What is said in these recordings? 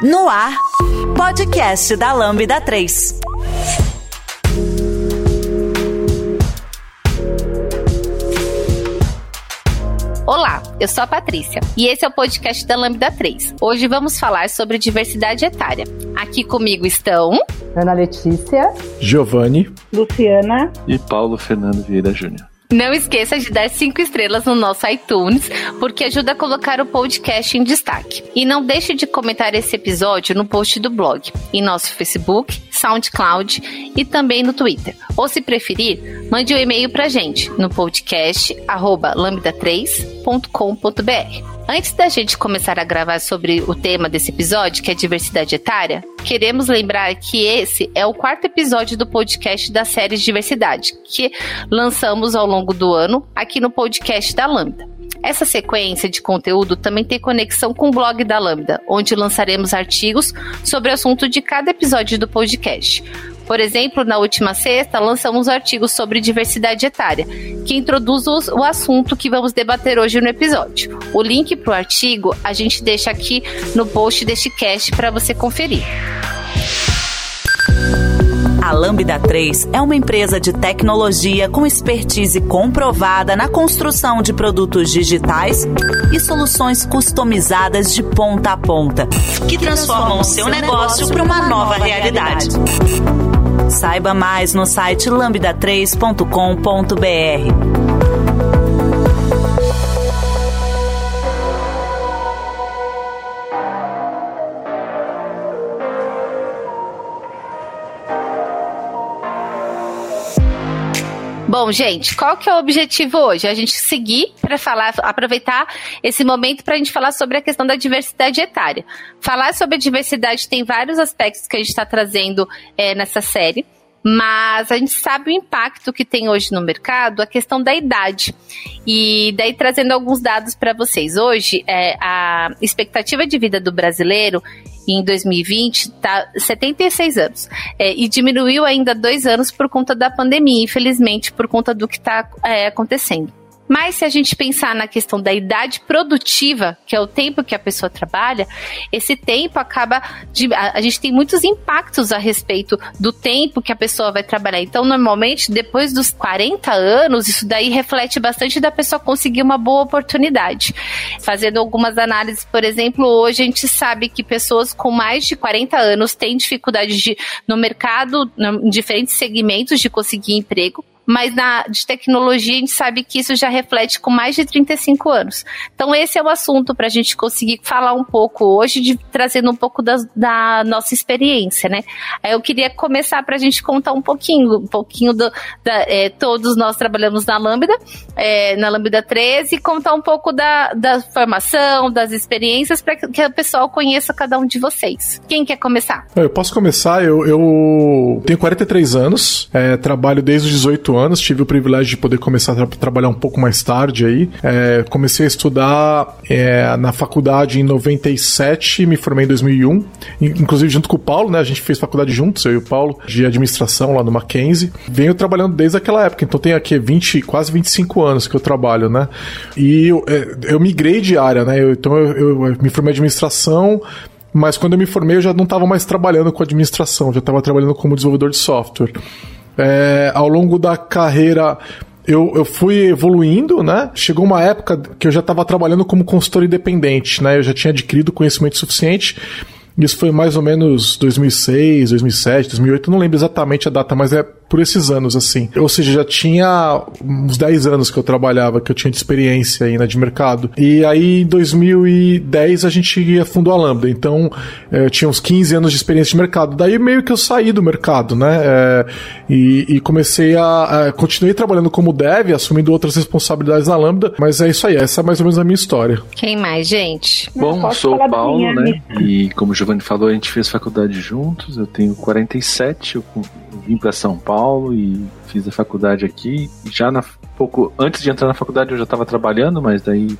No ar, podcast da Lambda 3. Olá, eu sou a Patrícia e esse é o podcast da Lambda 3. Hoje vamos falar sobre diversidade etária. Aqui comigo estão Ana Letícia, Giovanni, Luciana e Paulo Fernando Vieira Júnior. Não esqueça de dar cinco estrelas no nosso iTunes, porque ajuda a colocar o podcast em destaque. E não deixe de comentar esse episódio no post do blog, em nosso Facebook, SoundCloud e também no Twitter. Ou se preferir, mande um e-mail pra gente no podcast lambda3.com.br. Antes da gente começar a gravar sobre o tema desse episódio, que é diversidade etária, queremos lembrar que esse é o quarto episódio do podcast da série Diversidade, que lançamos ao longo do ano aqui no podcast da Lambda. Essa sequência de conteúdo também tem conexão com o blog da Lambda, onde lançaremos artigos sobre o assunto de cada episódio do podcast. Por exemplo, na última sexta, lançamos um artigo sobre diversidade etária, que introduz o assunto que vamos debater hoje no episódio. O link para o artigo a gente deixa aqui no post deste cast para você conferir. A Lambda 3 é uma empresa de tecnologia com expertise comprovada na construção de produtos digitais e soluções customizadas de ponta a ponta, que transformam o seu negócio para uma nova realidade. Saiba mais no site lambda3.com.br. Bom, gente, qual que é o objetivo hoje? A gente seguir para falar, aproveitar esse momento para a gente falar sobre a questão da diversidade etária. Falar sobre a diversidade tem vários aspectos que a gente está trazendo é, nessa série mas a gente sabe o impacto que tem hoje no mercado a questão da idade. E daí trazendo alguns dados para vocês. Hoje, é, a expectativa de vida do brasileiro em 2020 está 76 anos. É, e diminuiu ainda dois anos por conta da pandemia, infelizmente, por conta do que está é, acontecendo. Mas se a gente pensar na questão da idade produtiva, que é o tempo que a pessoa trabalha, esse tempo acaba de, a, a, gente tem muitos impactos a respeito do tempo que a pessoa vai trabalhar. Então, normalmente, depois dos 40 anos, isso daí reflete bastante da pessoa conseguir uma boa oportunidade. Fazendo algumas análises, por exemplo, hoje a gente sabe que pessoas com mais de 40 anos têm dificuldade de, no mercado, em diferentes segmentos, de conseguir emprego mas na de tecnologia a gente sabe que isso já reflete com mais de 35 anos. Então esse é o assunto para a gente conseguir falar um pouco hoje, de, trazendo um pouco da, da nossa experiência, né? Eu queria começar para a gente contar um pouquinho, um pouquinho do, da, é, todos nós trabalhamos na Lambda, é, na Lambda 13, e contar um pouco da, da formação, das experiências, para que o pessoal conheça cada um de vocês. Quem quer começar? Eu posso começar, eu, eu tenho 43 anos, é, trabalho desde os 18 anos anos, tive o privilégio de poder começar a tra trabalhar um pouco mais tarde aí. É, comecei a estudar é, na faculdade em 97, me formei em 2001, inclusive junto com o Paulo, né? A gente fez faculdade juntos, eu e o Paulo, de administração lá no Mackenzie. Venho trabalhando desde aquela época, então tem aqui 20, quase 25 anos que eu trabalho, né? E eu, é, eu migrei de área, né? Eu, então eu, eu me formei em administração, mas quando eu me formei eu já não estava mais trabalhando com administração, já estava trabalhando como desenvolvedor de software. É, ao longo da carreira eu, eu fui evoluindo, né? Chegou uma época que eu já estava trabalhando como consultor independente, né? Eu já tinha adquirido conhecimento suficiente. Isso foi mais ou menos 2006, 2007, 2008, não lembro exatamente a data, mas é por esses anos, assim. Ou seja, já tinha uns 10 anos que eu trabalhava, que eu tinha de experiência ainda de mercado. E aí, em 2010, a gente fundou a Lambda. Então, eh, eu tinha uns 15 anos de experiência de mercado. Daí, meio que eu saí do mercado, né? É, e, e, comecei a, a, Continuei trabalhando como dev, assumindo outras responsabilidades na Lambda. Mas é isso aí, essa é mais ou menos a minha história. Quem mais, gente? Bom, sou o Paulo, né? E como o Giovanni falou, a gente fez faculdade juntos. Eu tenho 47, eu vim para São Paulo e fiz a faculdade aqui. Já na pouco antes de entrar na faculdade eu já estava trabalhando, mas daí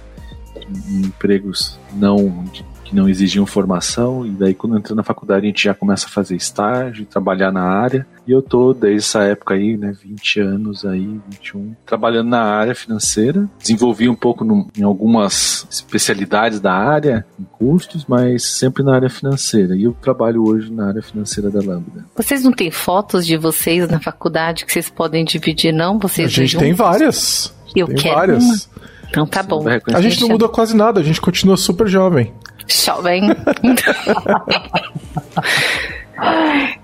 em empregos não que não exigiam formação, e daí quando entrou na faculdade a gente já começa a fazer estágio, trabalhar na área, e eu tô desde essa época aí, né, 20 anos aí, 21, trabalhando na área financeira, desenvolvi um pouco no, em algumas especialidades da área, em custos, mas sempre na área financeira, e eu trabalho hoje na área financeira da Lambda. Vocês não têm fotos de vocês na faculdade que vocês podem dividir, não? Vocês a gente tem várias. Eu tem quero várias. Uma. Então tá bom. A gente não muda quase nada, a gente continua super jovem. Jovem.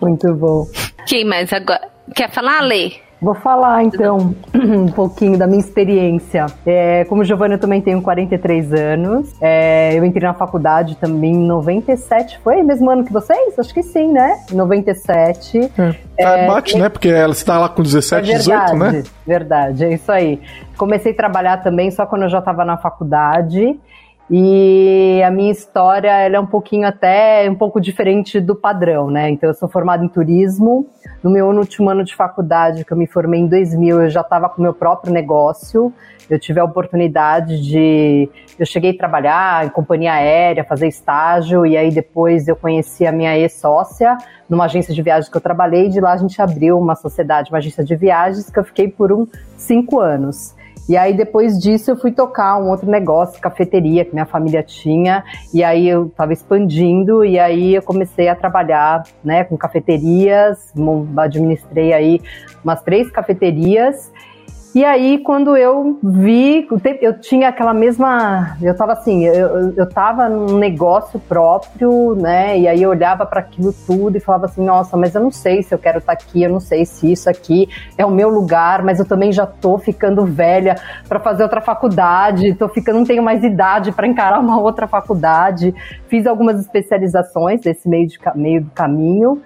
Muito bom. Quem mais agora? Quer falar, Lê? Vou falar então um pouquinho da minha experiência. É, como Giovanna, eu também tenho 43 anos. É, eu entrei na faculdade também em 97. Foi mesmo ano que vocês? Acho que sim, né? 97. É. É, bate, né? Porque ela está lá com 17, é verdade, 18, né? Verdade, é isso aí. Comecei a trabalhar também só quando eu já estava na faculdade. E a minha história é um pouquinho até um pouco diferente do padrão, né? Então eu sou formada em turismo. No meu último ano de faculdade, que eu me formei em 2000, eu já estava com meu próprio negócio. Eu tive a oportunidade de eu cheguei a trabalhar em companhia aérea, fazer estágio e aí depois eu conheci a minha ex-sócia numa agência de viagens que eu trabalhei. E de lá a gente abriu uma sociedade, uma agência de viagens que eu fiquei por uns cinco anos. E aí depois disso eu fui tocar um outro negócio, cafeteria que minha família tinha, e aí eu estava expandindo. E aí eu comecei a trabalhar, né, com cafeterias, administrei aí umas três cafeterias e aí, quando eu vi, eu tinha aquela mesma. Eu tava assim, eu, eu tava num negócio próprio, né? E aí eu olhava para aquilo tudo e falava assim: nossa, mas eu não sei se eu quero estar tá aqui, eu não sei se isso aqui é o meu lugar, mas eu também já tô ficando velha para fazer outra faculdade, tô ficando, não tenho mais idade para encarar uma outra faculdade. Fiz algumas especializações nesse meio, de, meio do caminho.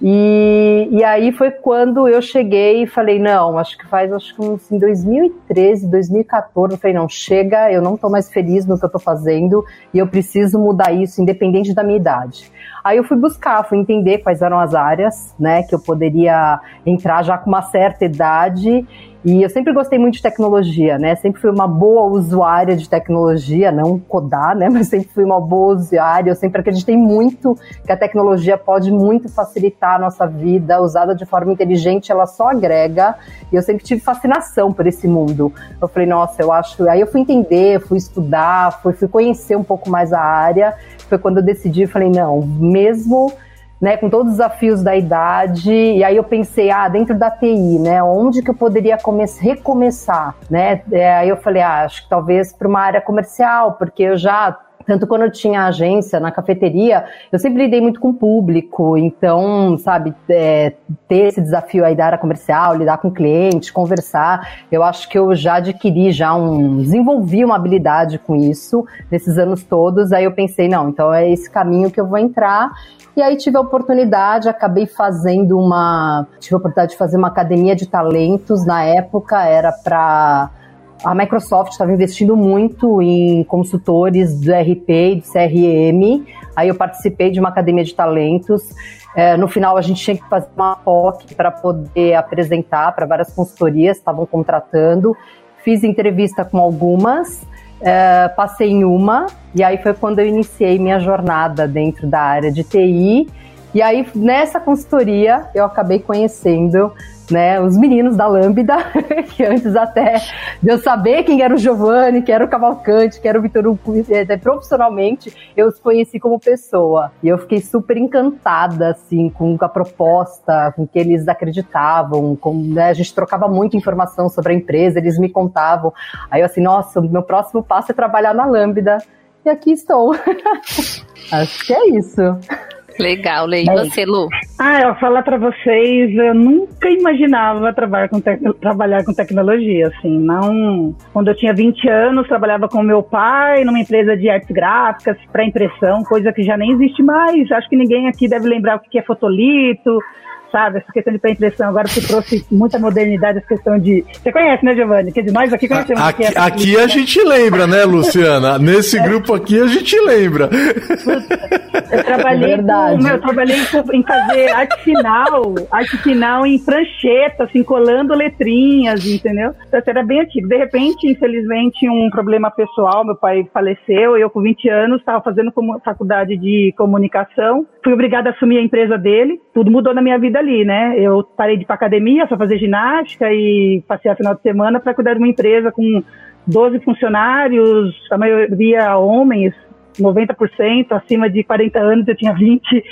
E, e aí foi quando eu cheguei e falei, não, acho que faz acho que em 2013, 2014, eu falei, não, chega, eu não estou mais feliz no que eu estou fazendo e eu preciso mudar isso, independente da minha idade. Aí eu fui buscar, fui entender quais eram as áreas, né, que eu poderia entrar já com uma certa idade e eu sempre gostei muito de tecnologia, né? Sempre fui uma boa usuária de tecnologia, não codar, né? Mas sempre fui uma boa usuária. Eu sempre acreditei muito que a tecnologia pode muito facilitar a nossa vida, usada de forma inteligente, ela só agrega. E eu sempre tive fascinação por esse mundo. Eu falei, nossa, eu acho. Aí eu fui entender, fui estudar, fui, fui conhecer um pouco mais a área. Foi quando eu decidi, falei, não, mesmo né, com todos os desafios da idade, e aí eu pensei, ah, dentro da TI, né, onde que eu poderia recomeçar, né, é, aí eu falei, ah, acho que talvez para uma área comercial, porque eu já tanto quando eu tinha agência na cafeteria, eu sempre lidei muito com o público, então, sabe, é, ter esse desafio aí da área comercial, lidar com cliente, conversar, eu acho que eu já adquiri já um, desenvolvi uma habilidade com isso nesses anos todos, aí eu pensei, não, então é esse caminho que eu vou entrar, e aí tive a oportunidade, acabei fazendo uma, tive a oportunidade de fazer uma academia de talentos, na época era para a Microsoft estava investindo muito em consultores do RP e do CRM. Aí eu participei de uma academia de talentos. É, no final, a gente tinha que fazer uma POC para poder apresentar para várias consultorias, estavam contratando. Fiz entrevista com algumas, é, passei em uma, e aí foi quando eu iniciei minha jornada dentro da área de TI. E aí, nessa consultoria, eu acabei conhecendo né, os meninos da Lambda, que antes até de eu saber quem era o Giovanni, que era o Cavalcante, que era o Vitor Hugo, é, profissionalmente, eu os conheci como pessoa. E eu fiquei super encantada, assim, com a proposta, com que eles acreditavam, com, né, a gente trocava muita informação sobre a empresa, eles me contavam. Aí eu assim, nossa, meu próximo passo é trabalhar na Lambda. E aqui estou. Acho que é isso. Legal, Lei. E é você, Lu? Ah, eu falar para vocês, eu nunca imaginava trabalhar com, trabalhar com tecnologia, assim, não... Quando eu tinha 20 anos, trabalhava com meu pai numa empresa de artes gráficas para impressão, coisa que já nem existe mais. Acho que ninguém aqui deve lembrar o que é fotolito, sabe? Essa questão de pré-impressão. Agora você trouxe muita modernidade, essa questão de. Você conhece, né, Giovanni? Quer dizer, nós aqui conhecemos. Aqui, aqui, aqui a gente lembra, né, Luciana? Nesse grupo aqui a gente lembra. Eu trabalhei, com, eu trabalhei em fazer arte final, arte final em prancheta, assim, colando letrinhas, entendeu? Então, era bem antigo. De repente, infelizmente, um problema pessoal, meu pai faleceu, eu com 20 anos estava fazendo faculdade de comunicação, fui obrigada a assumir a empresa dele, tudo mudou na minha vida ali, né? Eu parei de ir pra academia, só fazer ginástica e passei a final de semana para cuidar de uma empresa com 12 funcionários, a maioria homens, 90%, acima de 40 anos, eu tinha 20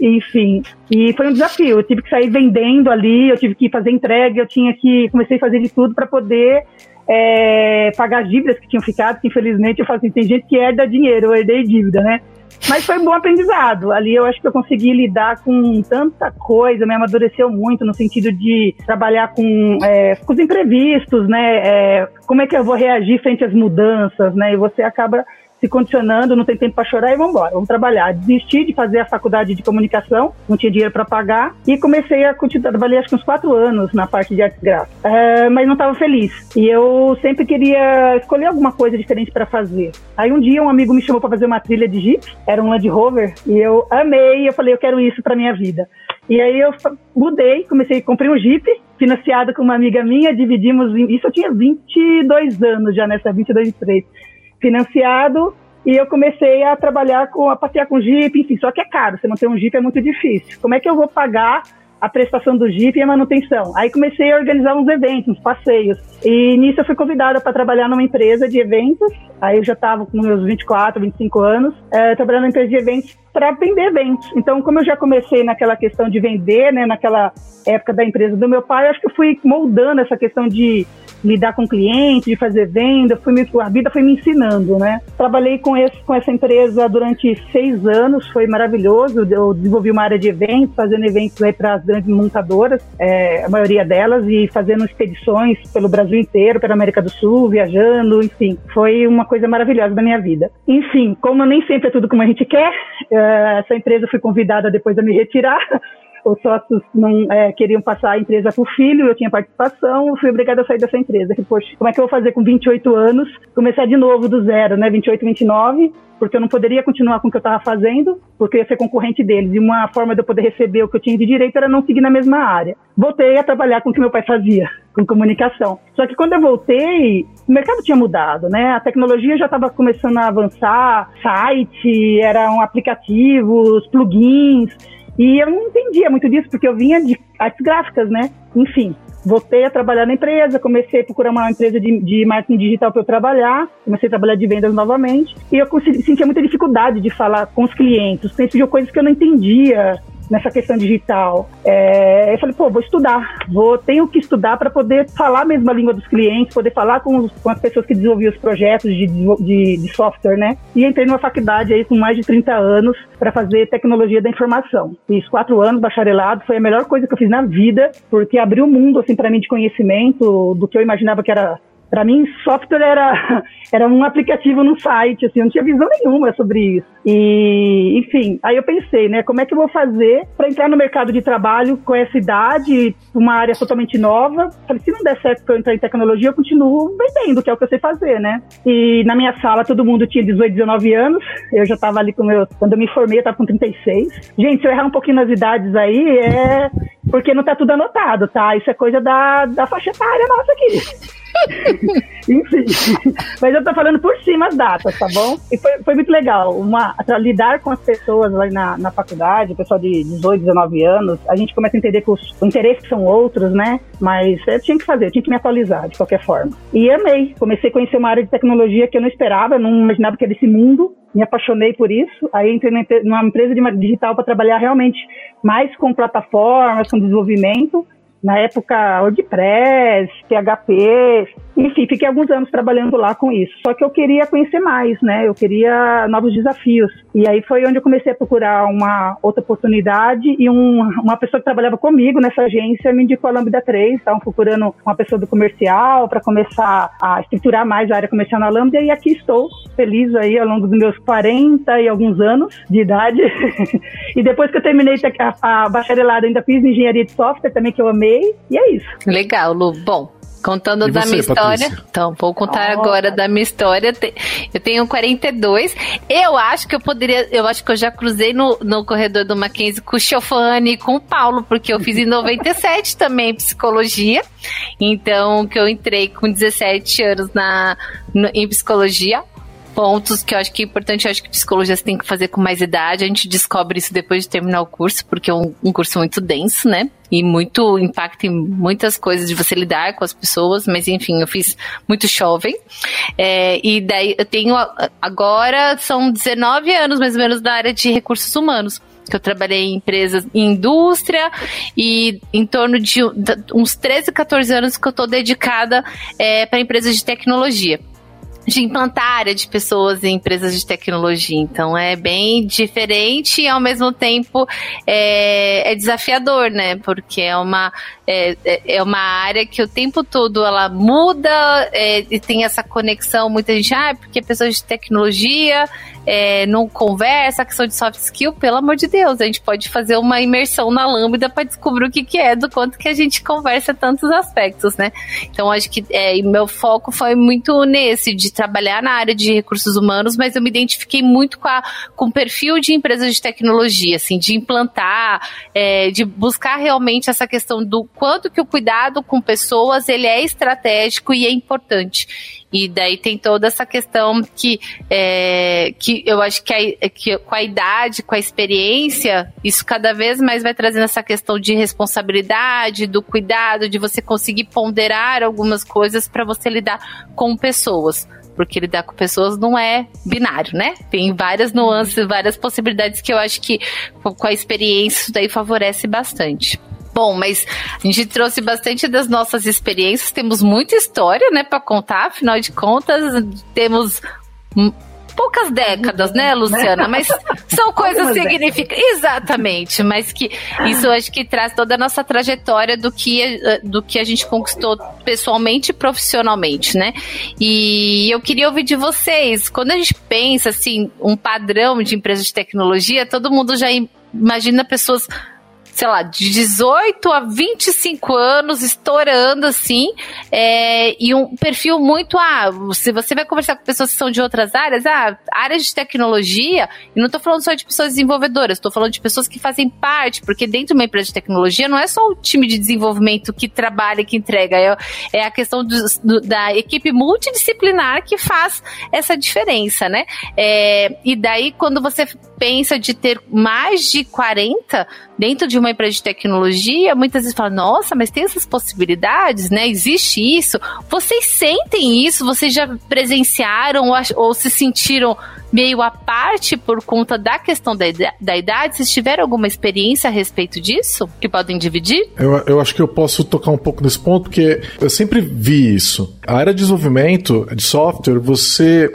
enfim. E foi um desafio. Eu tive que sair vendendo ali, eu tive que fazer entrega, eu tinha que comecei a fazer de tudo para poder é, pagar as dívidas que tinham ficado, que infelizmente eu falo assim, tem gente que herda dinheiro, eu herdei dívida, né? Mas foi um bom aprendizado. Ali eu acho que eu consegui lidar com tanta coisa, me amadureceu muito no sentido de trabalhar com, é, com os imprevistos, né? É, como é que eu vou reagir frente às mudanças, né? E você acaba se condicionando, não tem tempo para chorar e vamos embora, vamos trabalhar. Desisti de fazer a faculdade de comunicação, não tinha dinheiro para pagar e comecei a continuar, trabalhei acho que uns quatro anos na parte de artes gráficas, é, mas não estava feliz. E eu sempre queria escolher alguma coisa diferente para fazer. Aí um dia um amigo me chamou para fazer uma trilha de Jeep, era um Land Rover, e eu amei, eu falei, eu quero isso para minha vida. E aí eu mudei, comecei, comprei um Jeep, financiado com uma amiga minha, dividimos, isso eu tinha 22 anos já nessa 22, 23 financiado e eu comecei a trabalhar com a passear com Jeep, enfim, só que é caro, você manter um Jeep é muito difícil. Como é que eu vou pagar a prestação do Jeep e a manutenção? Aí comecei a organizar uns eventos, uns passeios. E nisso eu fui convidada para trabalhar numa empresa de eventos. Aí eu já estava com meus 24, 25 anos, é, trabalhando numa empresa de eventos para vender eventos. Então, como eu já comecei naquela questão de vender, né, naquela época da empresa do meu pai, acho que eu fui moldando essa questão de lidar com cliente, de fazer venda, fui me, a vida foi me ensinando, né? Trabalhei com, esse, com essa empresa durante seis anos, foi maravilhoso. Eu desenvolvi uma área de eventos, fazendo eventos aí para as grandes montadoras, é, a maioria delas, e fazendo expedições pelo Brasil inteiro, pela América do Sul, viajando, enfim. Foi uma coisa maravilhosa da minha vida. Enfim, como nem sempre é tudo como a gente quer, é, essa empresa fui convidada depois a me retirar os sócios não é, queriam passar a empresa para o filho, eu tinha participação, eu fui obrigada a sair dessa empresa. Poxa, como é que eu vou fazer com 28 anos, começar de novo do zero, né? 28, 29, porque eu não poderia continuar com o que eu estava fazendo, porque eu ia ser concorrente deles. E uma forma de eu poder receber o que eu tinha de direito era não seguir na mesma área. Voltei a trabalhar com o que meu pai fazia, com comunicação. Só que quando eu voltei, o mercado tinha mudado, né? A tecnologia já estava começando a avançar, site, eram aplicativos, plugins. E eu não entendia muito disso, porque eu vinha de artes gráficas, né? Enfim, voltei a trabalhar na empresa, comecei a procurar uma empresa de, de marketing digital para eu trabalhar, comecei a trabalhar de vendas novamente, e eu sentia muita dificuldade de falar com os clientes, os clientes coisas que eu não entendia, nessa questão digital. É, eu falei, pô, vou estudar, vou, tenho que estudar para poder falar a mesma língua dos clientes, poder falar com, os, com as pessoas que desenvolviam os projetos de, de, de, software, né? E entrei numa faculdade aí com mais de 30 anos para fazer tecnologia da informação. Fiz quatro anos, bacharelado, foi a melhor coisa que eu fiz na vida, porque abriu o mundo, assim, para mim de conhecimento do que eu imaginava que era para mim, software era, era um aplicativo no site, assim, eu não tinha visão nenhuma sobre isso. E, enfim, aí eu pensei, né, como é que eu vou fazer para entrar no mercado de trabalho com essa idade, uma área totalmente nova? Falei, se não der certo para entrar em tecnologia, eu continuo vendendo, que é o que eu sei fazer, né? E na minha sala todo mundo tinha 18, 19 anos, eu já estava ali com meus, quando eu me formei, eu estava com 36. Gente, se eu errar um pouquinho nas idades aí, é porque não tá tudo anotado, tá? Isso é coisa da, da faixa etária nossa aqui. Enfim, mas eu tô falando por cima as datas, tá bom? E foi, foi muito legal. Uma, lidar com as pessoas lá na, na faculdade, o pessoal de 18, 19 anos, a gente começa a entender que os, interesses são outros, né? Mas eu tinha que fazer, eu tinha que me atualizar de qualquer forma. E amei. Comecei a conhecer uma área de tecnologia que eu não esperava, não imaginava que era esse mundo. Me apaixonei por isso. Aí entrei numa empresa digital para trabalhar realmente mais com plataformas, com desenvolvimento na época WordPress, PHP, enfim, fiquei alguns anos trabalhando lá com isso. Só que eu queria conhecer mais, né? Eu queria novos desafios. E aí foi onde eu comecei a procurar uma outra oportunidade e um, uma pessoa que trabalhava comigo nessa agência me indicou a Lambda 3. Estavam procurando uma pessoa do comercial para começar a estruturar mais a área comercial na Lambda e aqui estou, feliz aí ao longo dos meus 40 e alguns anos de idade. e depois que eu terminei a, a bacharelada, ainda fiz engenharia de software também, que eu amei. E é isso. Legal, Lu. Bom, Contando e da você, minha história. Patrícia? Então, vou contar oh, agora da minha história. Eu tenho 42. Eu acho que eu poderia. Eu acho que eu já cruzei no, no corredor do Mackenzie com o Chofane e com o Paulo, porque eu fiz em 97 também psicologia. Então, que eu entrei com 17 anos na, no, em psicologia pontos que eu acho que é importante, eu acho que psicologia você tem que fazer com mais idade. A gente descobre isso depois de terminar o curso, porque é um, um curso muito denso, né? E muito impacta em muitas coisas de você lidar com as pessoas, mas enfim, eu fiz muito jovem. É, e daí eu tenho agora são 19 anos mais ou menos da área de recursos humanos que eu trabalhei em empresas, em indústria, e em torno de uns 13, 14 anos que eu estou dedicada é, para empresas de tecnologia de implantar área de pessoas em empresas de tecnologia. Então é bem diferente e ao mesmo tempo é, é desafiador, né? Porque é uma, é, é, é uma área que o tempo todo ela muda é, e tem essa conexão. Muita gente, ah, porque pessoas de tecnologia é, não conversa, questão de soft skill, pelo amor de Deus, a gente pode fazer uma imersão na Lambda para descobrir o que, que é, do quanto que a gente conversa tantos aspectos, né? Então, acho que é, meu foco foi muito nesse, de trabalhar na área de recursos humanos, mas eu me identifiquei muito com, a, com o perfil de empresas de tecnologia, assim, de implantar, é, de buscar realmente essa questão do quanto que o cuidado com pessoas, ele é estratégico e é importante. E daí tem toda essa questão que, é, que eu acho que, a, que com a idade, com a experiência, isso cada vez mais vai trazendo essa questão de responsabilidade, do cuidado, de você conseguir ponderar algumas coisas para você lidar com pessoas porque lidar com pessoas não é binário, né? Tem várias nuances, várias possibilidades que eu acho que com a experiência isso daí favorece bastante. Bom, mas a gente trouxe bastante das nossas experiências, temos muita história, né, para contar, afinal de contas, temos poucas décadas, né, Luciana? Mas são coisas significativas. Exatamente, mas que isso acho que traz toda a nossa trajetória do que, do que a gente conquistou pessoalmente e profissionalmente, né? E eu queria ouvir de vocês, quando a gente pensa assim, um padrão de empresa de tecnologia, todo mundo já imagina pessoas sei lá, de 18 a 25 anos, estourando assim, é, e um perfil muito, ah, se você vai conversar com pessoas que são de outras áreas, ah, áreas de tecnologia, e não estou falando só de pessoas desenvolvedoras, estou falando de pessoas que fazem parte, porque dentro de uma empresa de tecnologia não é só o time de desenvolvimento que trabalha e que entrega, é, é a questão do, do, da equipe multidisciplinar que faz essa diferença, né? É, e daí, quando você pensa de ter mais de 40 dentro de uma empresa de tecnologia, muitas vezes fala, nossa, mas tem essas possibilidades, né? Existe isso. Vocês sentem isso? Vocês já presenciaram ou, ou se sentiram meio à parte por conta da questão da, da idade? Vocês tiveram alguma experiência a respeito disso que podem dividir? Eu, eu acho que eu posso tocar um pouco nesse ponto, porque eu sempre vi isso. A área de desenvolvimento de software, você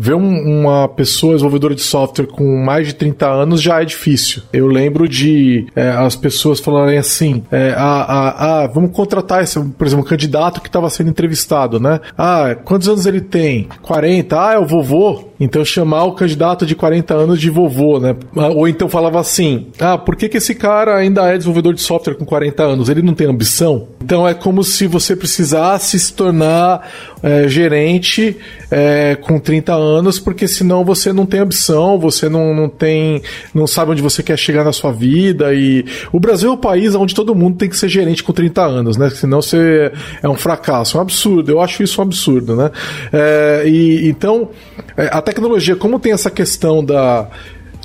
ver um, uma pessoa desenvolvedora de software com mais de 30 anos já é difícil. Eu lembro de é, as pessoas falarem assim: é, ah, ah, ah, vamos contratar esse, por exemplo, um candidato que estava sendo entrevistado, né? Ah, quantos anos ele tem? 40? Ah, é o vovô? Então chamar o candidato de 40 anos de vovô, né? Ou então falava assim: ah, por que, que esse cara ainda é desenvolvedor de software com 40 anos? Ele não tem ambição? Então é como se você precisasse se tornar é, gerente é, com 30 anos, porque senão você não tem ambição, você não, não tem. não sabe onde você quer chegar na sua vida. E o Brasil é o país onde todo mundo tem que ser gerente com 30 anos, né? Senão você é um fracasso, é um absurdo. Eu acho isso um absurdo, né? É, e então, é, até tecnologia, como tem essa questão da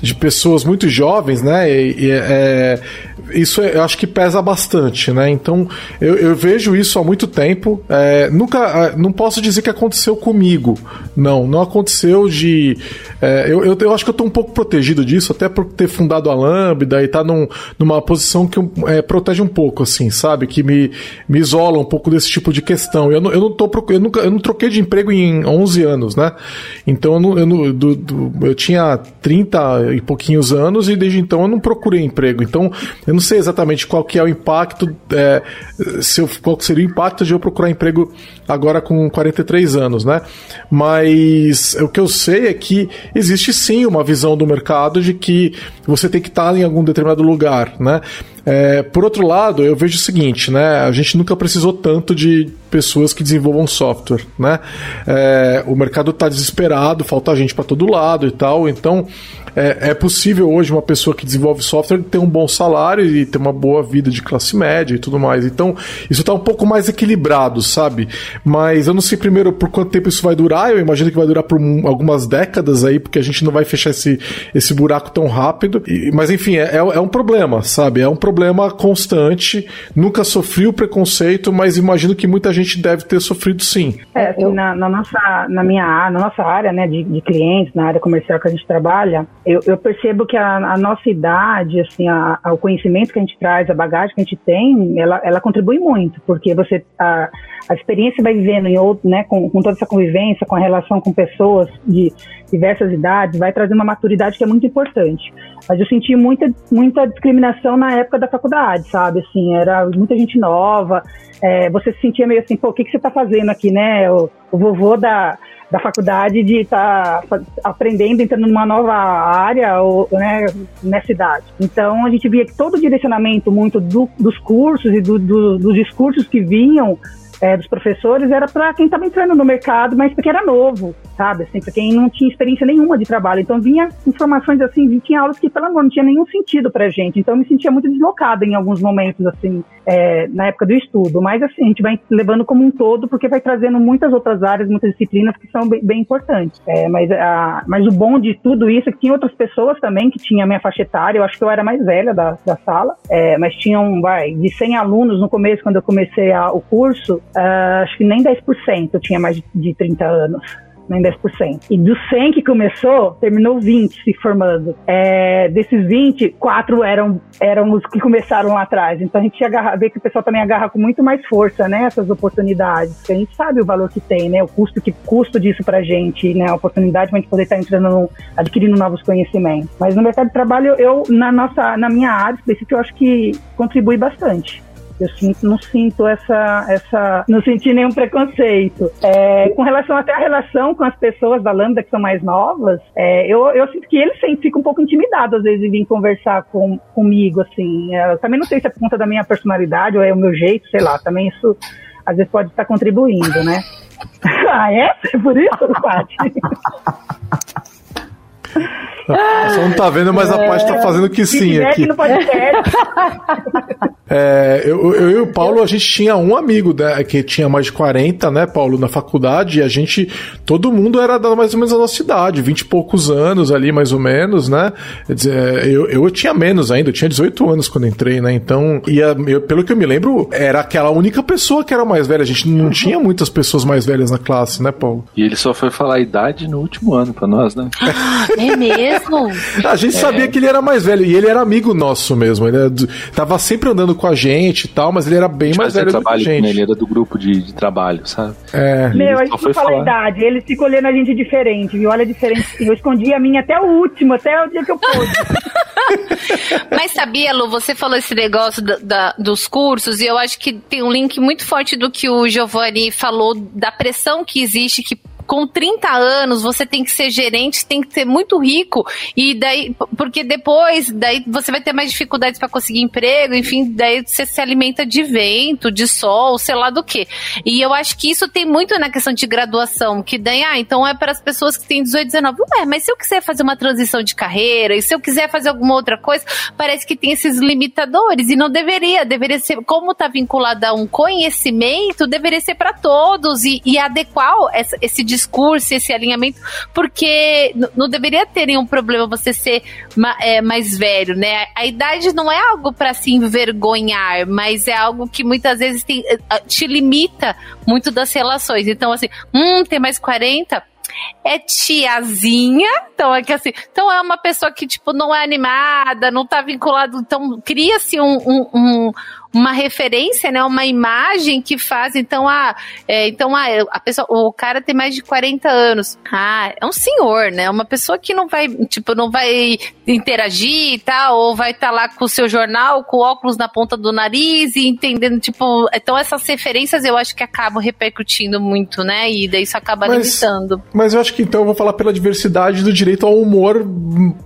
de pessoas muito jovens, né? E, e, é, isso é, eu acho que pesa bastante, né? Então eu, eu vejo isso há muito tempo. É, nunca, é, não posso dizer que aconteceu comigo. Não, não aconteceu de. É, eu, eu, eu, acho que eu tô um pouco protegido disso, até por ter fundado a Lambda e tá num, numa posição que é, protege um pouco, assim, sabe? Que me, me isola um pouco desse tipo de questão. Eu não, eu não tô eu nunca eu não troquei de emprego em 11 anos, né? Então eu, não, eu, não, do, do, eu tinha 30 e pouquinhos anos e desde então eu não procurei emprego. Então eu não sei exatamente qual que é o impacto, é, se eu, qual seria o impacto de eu procurar emprego agora com 43 anos, né? Mas o que eu sei é que existe sim uma visão do mercado de que você tem que estar em algum determinado lugar, né? É, por outro lado, eu vejo o seguinte, né? A gente nunca precisou tanto de pessoas que desenvolvam software, né? É, o mercado está desesperado, falta gente para todo lado e tal, então é, é, possível hoje uma pessoa que desenvolve software ter um bom salário e ter uma boa vida de classe média e tudo mais. Então, isso está um pouco mais equilibrado, sabe? Mas eu não sei primeiro por quanto tempo isso vai durar. Eu imagino que vai durar por algumas décadas aí, porque a gente não vai fechar esse, esse buraco tão rápido. E, mas enfim, é, é, é um problema, sabe? É um problema constante. Nunca sofri o preconceito, mas imagino que muita gente deve ter sofrido sim. É, assim, na, na, nossa, na minha na nossa área né, de, de clientes, na área comercial que a gente trabalha, eu, eu percebo que a, a, nossa idade, assim, a, a, o conhecimento que a gente traz, a bagagem que a gente tem, ela, ela contribui muito, porque você a, a experiência vai vivendo em outro, né, com, com toda essa convivência, com a relação com pessoas de diversas idades, vai trazer uma maturidade que é muito importante. Mas eu senti muita, muita discriminação na época da faculdade, sabe? Assim, era muita gente nova, é, você se sentia meio assim, pô, o que, que você está fazendo aqui, né? O, o vovô da da faculdade de estar tá aprendendo, entrando numa nova área ou, né, nessa idade. Então a gente via que todo o direcionamento muito do, dos cursos e do, do, dos discursos que vinham é, dos professores era para quem estava entrando no mercado, mas porque era novo, sabe? Assim, para quem não tinha experiência nenhuma de trabalho. Então vinha informações assim, tinha aulas que, pelo amor, não tinha nenhum sentido para gente. Então eu me sentia muito deslocada em alguns momentos, assim, é, na época do estudo. Mas assim, a gente vai levando como um todo, porque vai trazendo muitas outras áreas, muitas disciplinas que são bem, bem importantes. É, mas, a, mas o bom de tudo isso é que tinha outras pessoas também que tinham a minha faixa etária. Eu acho que eu era mais velha da, da sala, é, mas tinham, vai, de 100 alunos no começo, quando eu comecei a, o curso, uh, acho que nem 10% eu tinha mais de, de 30 anos nem 10%. E dos 100 que começou, terminou 20 se formando. É, desses 20, 4 eram, eram os que começaram lá atrás. Então a gente agarra, vê que o pessoal também agarra com muito mais força, né, essas oportunidades. Porque a gente sabe o valor que tem, né, o custo que custo disso pra gente, né, a oportunidade pra gente poder estar entrando, no, adquirindo novos conhecimentos. Mas no mercado de trabalho, eu, na nossa, na minha área específica, eu acho que contribui bastante. Eu sinto, não sinto essa, essa, não senti nenhum preconceito. É, com relação até a relação com as pessoas da Lambda que são mais novas, é, eu, eu sinto que eles sempre ficam um pouco intimidados às vezes em vir conversar com, comigo, assim. É, eu também não sei se é por conta da minha personalidade ou é o meu jeito, sei lá. Também isso às vezes pode estar contribuindo, né? ah? É por isso, Paty? Você não tá vendo, mas a Paty tá fazendo que sim aqui. É, eu, eu, e o Paulo, a gente tinha um amigo né, que tinha mais de 40, né, Paulo, na faculdade, e a gente, todo mundo era da, mais ou menos a nossa idade, 20 e poucos anos ali, mais ou menos, né? Dizer, eu, eu tinha menos ainda, eu tinha 18 anos quando entrei, né? Então, e a, eu, pelo que eu me lembro, era aquela única pessoa que era mais velha, a gente não tinha muitas pessoas mais velhas na classe, né, Paulo? E ele só foi falar a idade no último ano pra nós, né? é mesmo? A gente é. sabia que ele era mais velho, e ele era amigo nosso mesmo, ele era, tava sempre andando com a gente e tal, mas ele era bem mais velho do que a gente. Ele era do grupo de, de trabalho, sabe? É. Meu, a gente não fala a idade, ele fica olhando a gente diferente, viu? Olha diferente sim. Eu escondi a minha até o último, até o dia que eu pude. mas sabia, Lu, você falou esse negócio da, da, dos cursos, e eu acho que tem um link muito forte do que o Giovanni falou, da pressão que existe, que com 30 anos você tem que ser gerente, tem que ser muito rico e daí porque depois daí você vai ter mais dificuldades para conseguir emprego, enfim, daí você se alimenta de vento, de sol, sei lá do que. E eu acho que isso tem muito na questão de graduação, que daí, ah, então é para as pessoas que têm 18, 19. Ué, mas se eu quiser fazer uma transição de carreira e se eu quiser fazer alguma outra coisa, parece que tem esses limitadores e não deveria, deveria ser como está vinculado a um conhecimento, deveria ser para todos e, e adequar esse, esse discurso, esse alinhamento, porque não deveria ter nenhum problema você ser é, mais velho, né? A idade não é algo para se envergonhar, mas é algo que muitas vezes tem, eh, te limita muito das relações. Então, assim, hum, tem mais 40? é tiazinha, então é que assim, então é uma pessoa que tipo não é animada, não tá vinculado, então cria-se um, um, um, uma referência, né, uma imagem que faz, então, ah, é, então ah, a pessoa, o cara tem mais de 40 anos. Ah, é um senhor, né? Uma pessoa que não vai, tipo, não vai interagir e tal, ou vai estar tá lá com o seu jornal, com óculos na ponta do nariz e entendendo, tipo, então essas referências eu acho que acabam repercutindo muito, né? E daí isso acaba mas, limitando. Mas eu acho que então eu vou falar pela diversidade do direito ao humor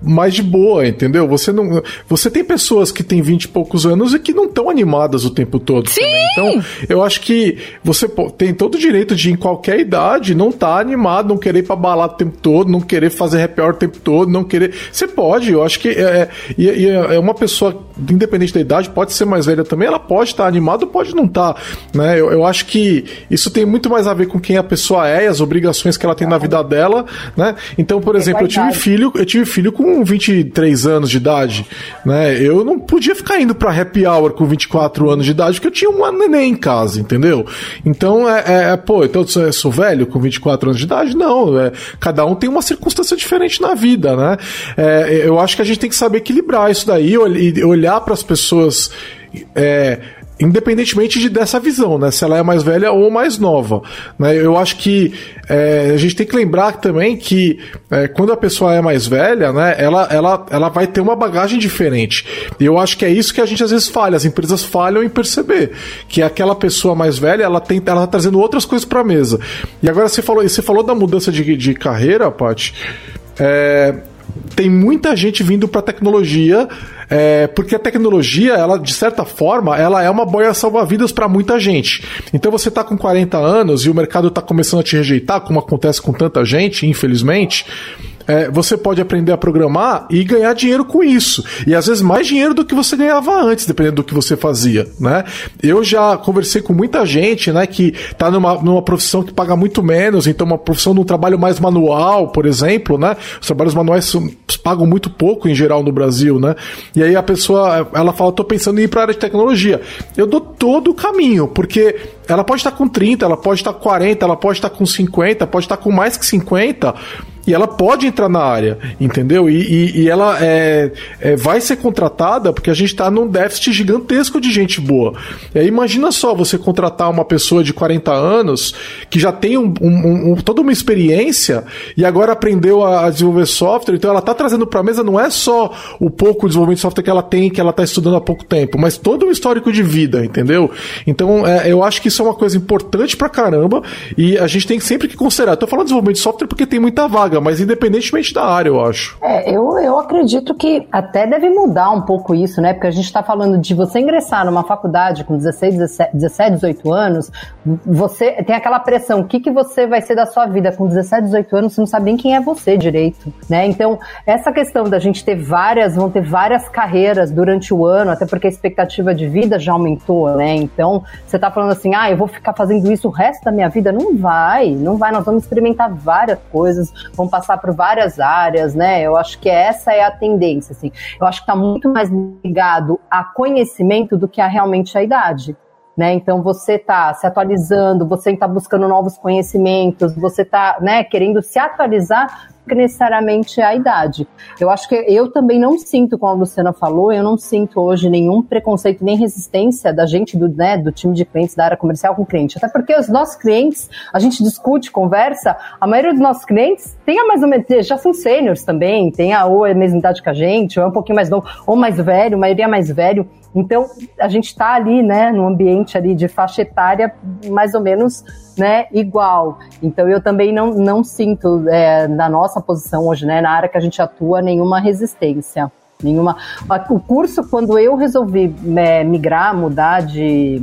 mais de boa, entendeu? Você não, você tem pessoas que têm 20 e poucos anos e que não estão animadas animadas o tempo todo. Sim! Também. Então, eu acho que você tem todo o direito de, em qualquer idade, não estar tá animado, não querer ir pra balada o tempo todo, não querer fazer happy hour o tempo todo, não querer. Você pode, eu acho que é, é, é uma pessoa, independente da idade, pode ser mais velha também, ela pode estar tá animada ou pode não estar. Tá, né? Eu, eu acho que isso tem muito mais a ver com quem a pessoa é e as obrigações que ela tem na vida dela, né? Então, por exemplo, eu tive filho, eu tive filho com 23 anos de idade, né? Eu não podia ficar indo pra happy hour com 24 4 anos de idade, porque eu tinha uma neném em casa, entendeu? Então, é, é, é pô, então eu sou velho com 24 anos de idade? Não, é, cada um tem uma circunstância diferente na vida, né? É, eu acho que a gente tem que saber equilibrar isso daí, olhar para as pessoas. É, independentemente de, dessa visão, né? Se ela é mais velha ou mais nova. Né? Eu acho que é, a gente tem que lembrar também que é, quando a pessoa é mais velha, né, ela, ela, ela vai ter uma bagagem diferente. E eu acho que é isso que a gente às vezes falha, as empresas falham em perceber. Que aquela pessoa mais velha, ela, tem, ela tá trazendo outras coisas para a mesa. E agora você falou, você falou da mudança de, de carreira, Paty. É, tem muita gente vindo para tecnologia é, porque a tecnologia, ela de certa forma, ela é uma boia salva-vidas para muita gente. Então você tá com 40 anos e o mercado tá começando a te rejeitar, como acontece com tanta gente, infelizmente é, você pode aprender a programar e ganhar dinheiro com isso. E às vezes mais dinheiro do que você ganhava antes, dependendo do que você fazia, né? Eu já conversei com muita gente, né, que tá numa, numa profissão que paga muito menos, então uma profissão num trabalho mais manual, por exemplo, né? Os trabalhos manuais pagam muito pouco em geral no Brasil, né? E aí a pessoa, ela fala, tô pensando em ir para a área de tecnologia. Eu dou todo o caminho, porque ela pode estar com 30, ela pode estar com 40, ela pode estar com 50, pode estar com mais que 50, e ela pode entrar na área, entendeu? E, e, e ela é, é, vai ser contratada porque a gente está num déficit gigantesco de gente boa. Imagina só você contratar uma pessoa de 40 anos que já tem um, um, um, toda uma experiência e agora aprendeu a, a desenvolver software, então ela está trazendo para a mesa não é só o pouco desenvolvimento de software que ela tem, que ela está estudando há pouco tempo, mas todo um histórico de vida, entendeu? Então é, eu acho que isso é uma coisa importante pra caramba e a gente tem sempre que considerar. Tô falando de desenvolvimento de software porque tem muita vaga mas independentemente da área, eu acho. É, eu, eu acredito que até deve mudar um pouco isso, né? Porque a gente está falando de você ingressar numa faculdade com 16, 17, 17, 18 anos, você tem aquela pressão, o que, que você vai ser da sua vida com 17, 18 anos, você não sabe nem quem é você direito, né? Então, essa questão da gente ter várias, vão ter várias carreiras durante o ano, até porque a expectativa de vida já aumentou, né? Então, você está falando assim, ah, eu vou ficar fazendo isso o resto da minha vida? Não vai, não vai, nós vamos experimentar várias coisas, vamos passar por várias áreas, né? Eu acho que essa é a tendência, assim. Eu acho que está muito mais ligado a conhecimento do que a realmente a idade. Né? Então você está se atualizando, você está buscando novos conhecimentos, você está né, querendo se atualizar necessariamente a idade. Eu acho que eu também não sinto, como a Luciana falou, eu não sinto hoje nenhum preconceito nem resistência da gente do, né, do time de clientes da área comercial com cliente. Até porque os nossos clientes, a gente discute, conversa, a maioria dos nossos clientes tem a mais ou menos, já são sêniores também, tem a ou é a mesma idade que a gente, ou é um pouquinho mais novo, ou mais velho, a maioria é mais velho. Então, a gente está ali, né, no ambiente ali de faixa etária mais ou menos, né, igual. Então, eu também não, não sinto, é, na nossa posição hoje, né, na área que a gente atua, nenhuma resistência. Nenhuma. O curso, quando eu resolvi é, migrar, mudar de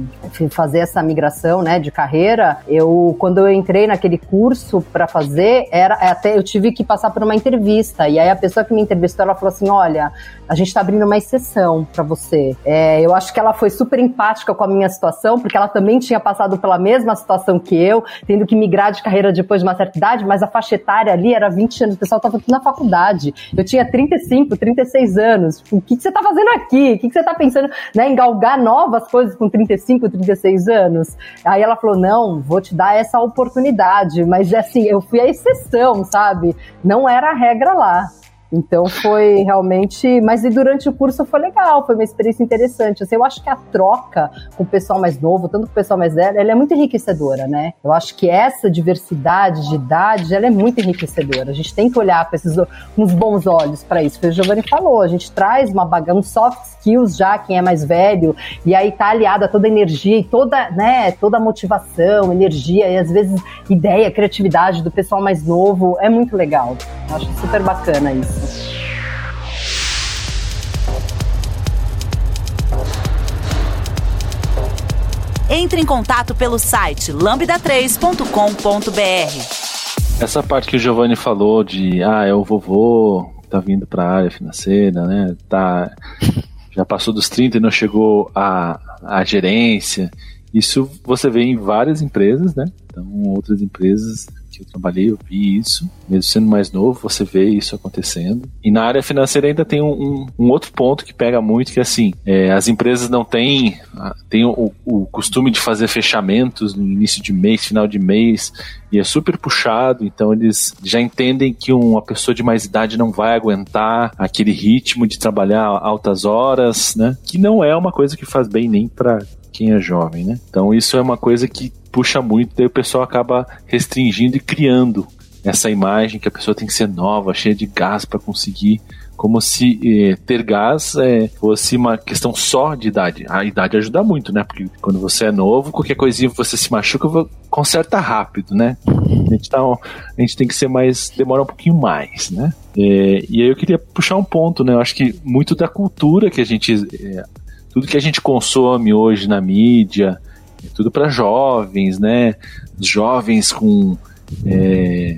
fazer essa migração, né, de carreira, eu quando eu entrei naquele curso para fazer, era até eu tive que passar por uma entrevista e aí a pessoa que me entrevistou, ela falou assim, olha, a gente está abrindo uma exceção para você. É, eu acho que ela foi super empática com a minha situação, porque ela também tinha passado pela mesma situação que eu, tendo que migrar de carreira depois de uma certa idade, mas a faixa etária ali era 20 anos, o pessoal estava na faculdade. Eu tinha 35, 36 anos. Tipo, o que, que você está fazendo aqui? O que, que você está pensando né, em galgar novas coisas com 35, 36 anos? Aí ela falou: não, vou te dar essa oportunidade. Mas assim, eu fui a exceção, sabe? Não era a regra lá. Então foi realmente. Mas e durante o curso foi legal, foi uma experiência interessante. Assim, eu acho que a troca com o pessoal mais novo, tanto com o pessoal mais velho, ela é muito enriquecedora, né? Eu acho que essa diversidade de idade, ela é muito enriquecedora. A gente tem que olhar com esses os bons olhos para isso. Foi o Giovanni falou, a gente traz uma bagagem, um soft skills já, quem é mais velho, e aí tá aliada toda a energia e toda, né, toda a motivação, energia e às vezes ideia, criatividade do pessoal mais novo. É muito legal. Eu acho super bacana isso. Entre em contato pelo site lambda3.com.br. Essa parte que o Giovanni falou de ah, é o vovô, tá vindo para a área financeira, né? Tá já passou dos 30 e não chegou à, à gerência. Isso você vê em várias empresas, né? Então, outras empresas que eu trabalhei, eu vi isso. Mesmo sendo mais novo, você vê isso acontecendo. E na área financeira ainda tem um, um, um outro ponto que pega muito, que é assim, é, as empresas não têm, têm o, o, costume de fazer fechamentos no início de mês, final de mês, e é super puxado, então eles já entendem que uma pessoa de mais idade não vai aguentar aquele ritmo de trabalhar altas horas, né? Que não é uma coisa que faz bem nem para quem é jovem, né? Então isso é uma coisa que puxa muito, daí o pessoal acaba restringindo e criando essa imagem que a pessoa tem que ser nova, cheia de gás para conseguir como se eh, ter gás eh, fosse uma questão só de idade. A idade ajuda muito, né? Porque quando você é novo, qualquer coisinha você se machuca, conserta rápido, né? A gente, tá, a gente tem que ser mais. demora um pouquinho mais, né? Eh, e aí eu queria puxar um ponto, né? Eu acho que muito da cultura que a gente. Eh, tudo que a gente consome hoje na mídia, é tudo para jovens, né? Jovens com é,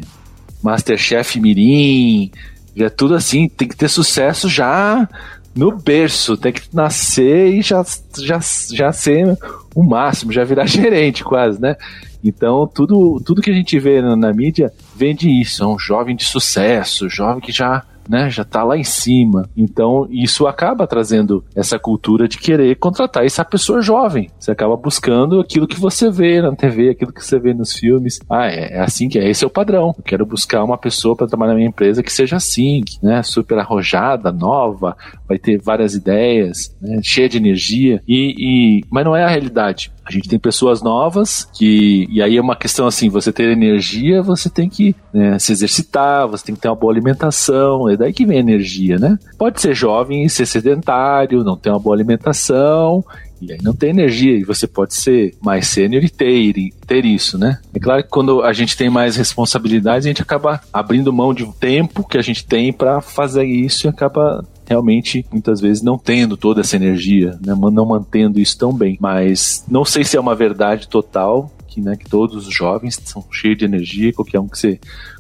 Masterchef Mirim, é tudo assim, tem que ter sucesso já no berço, tem que nascer e já, já, já ser o máximo, já virar gerente quase, né? Então, tudo, tudo que a gente vê na, na mídia vende isso, é um jovem de sucesso, jovem que já né, já está lá em cima. Então, isso acaba trazendo essa cultura de querer contratar essa pessoa jovem. Você acaba buscando aquilo que você vê na TV, aquilo que você vê nos filmes. Ah, é, é assim que é, esse é o padrão. Eu quero buscar uma pessoa para trabalhar na minha empresa que seja assim, né, super arrojada, nova, vai ter várias ideias, né, cheia de energia. E, e, mas não é a realidade. A gente tem pessoas novas que. E aí é uma questão assim: você ter energia, você tem que né, se exercitar, você tem que ter uma boa alimentação. É daí que vem a energia, né? Pode ser jovem e ser sedentário, não ter uma boa alimentação e aí não tem energia, e você pode ser mais sênior e ter, ter isso, né? É claro que quando a gente tem mais responsabilidades, a gente acaba abrindo mão de tempo que a gente tem para fazer isso e acaba realmente muitas vezes não tendo toda essa energia, né? não mantendo isso tão bem. Mas não sei se é uma verdade total, que, né, que todos os jovens são cheios de energia, qualquer um que você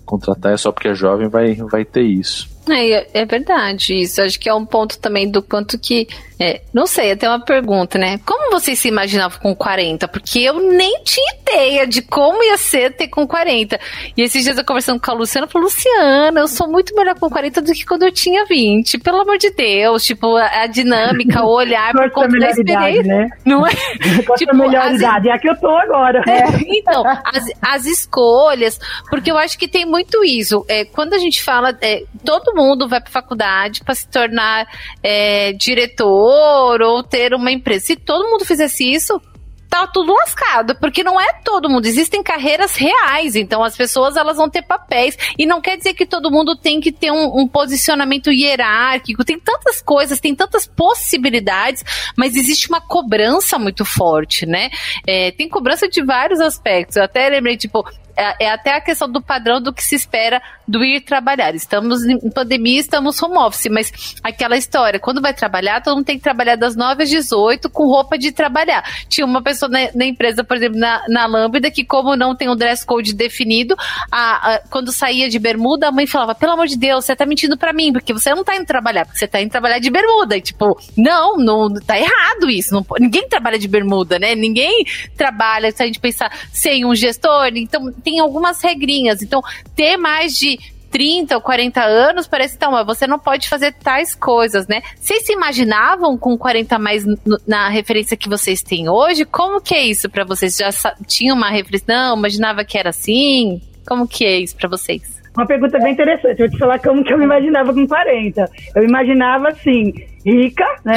contratar é só porque é jovem vai, vai ter isso. É, é verdade isso. Acho que é um ponto também do quanto que. É, não sei, até uma pergunta, né? Como você se imaginava com 40? Porque eu nem tinha ideia de como ia ser ter com 40. E esses dias eu conversando com a Luciana, eu falei, Luciana, eu sou muito melhor com 40 do que quando eu tinha 20. Pelo amor de Deus, tipo, a, a dinâmica, o olhar por conta da experiência. Né? Não é? tipo, a melhor as, idade? É a que eu tô agora. É, então, as, as escolhas, porque eu acho que tem muito isso. É, quando a gente fala, é, todo mundo vai para faculdade para se tornar é, diretor ou ter uma empresa. Se todo mundo fizesse isso, tá tudo lascado, porque não é todo mundo, existem carreiras reais, então as pessoas elas vão ter papéis, e não quer dizer que todo mundo tem que ter um, um posicionamento hierárquico, tem tantas coisas, tem tantas possibilidades, mas existe uma cobrança muito forte, né? É, tem cobrança de vários aspectos, eu até lembrei, tipo, é, é, até a questão do padrão do que se espera do ir trabalhar. Estamos em pandemia, estamos home office, mas aquela história, quando vai trabalhar, todo mundo tem que trabalhar das 9 às 18 com roupa de trabalhar. Tinha uma pessoa na, na empresa, por exemplo, na, na Lambda, que como não tem um dress code definido, a, a, quando saía de bermuda, a mãe falava, pelo amor de Deus, você tá mentindo para mim, porque você não tá indo trabalhar, porque você tá indo trabalhar de bermuda. E, tipo, não, não, tá errado isso. Não, ninguém trabalha de bermuda, né? Ninguém trabalha, se a gente pensar, sem um gestor. Então, tem algumas regrinhas. Então, ter mais de 30 ou 40 anos, parece então, mas você não pode fazer tais coisas, né? Vocês se imaginavam com 40 mais na referência que vocês têm hoje? Como que é isso para vocês? Já tinham uma referência? Não, imaginava que era assim? Como que é isso para vocês? Uma pergunta bem interessante. Eu vou te falar como que eu me imaginava com 40. Eu imaginava assim, rica, né?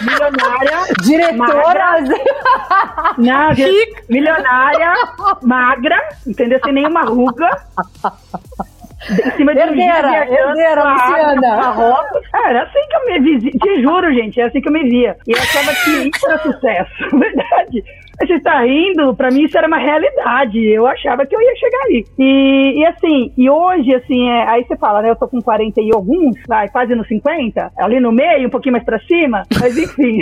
milionária. Diretora. Não, rica. milionária, magra, entendeu? Sem nenhuma ruga. Em cima de herdeira, um herdeira, Luciana. Era assim que eu me via. Te juro, gente, é assim que eu me via. E eu achava que isso era sucesso, verdade. Você está rindo, para mim isso era uma realidade. Eu achava que eu ia chegar ali. E, e assim, e hoje, assim, é, aí você fala, né? Eu tô com 40 e alguns, vai, quase no 50, ali no meio, um pouquinho mais pra cima, mas enfim.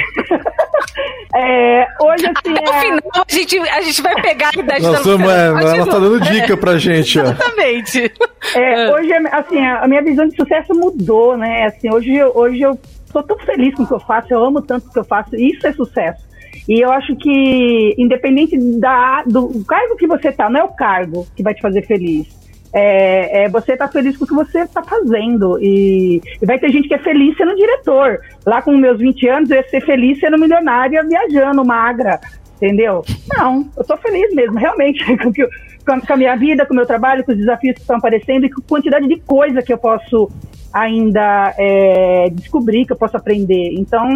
é, hoje, assim. É... No final, a gente, a gente vai pegar a idade Nós estamos, é, ela tá dando dica pra gente, ó. Exatamente. É, hoje, assim, a minha visão de sucesso mudou, né? Assim, hoje, hoje eu tô tão feliz com o que eu faço, eu amo tanto o que eu faço, isso é sucesso. E eu acho que, independente da, do cargo que você tá, não é o cargo que vai te fazer feliz. É, é você tá feliz com o que você está fazendo. E, e, vai ter gente que é feliz sendo diretor. Lá com meus 20 anos, eu ia ser feliz sendo milionária, viajando, magra. Entendeu? Não, eu tô feliz mesmo, realmente, com, que, com a minha vida, com o meu trabalho, com os desafios que estão aparecendo e com a quantidade de coisa que eu posso ainda é, descobrir, que eu posso aprender. Então,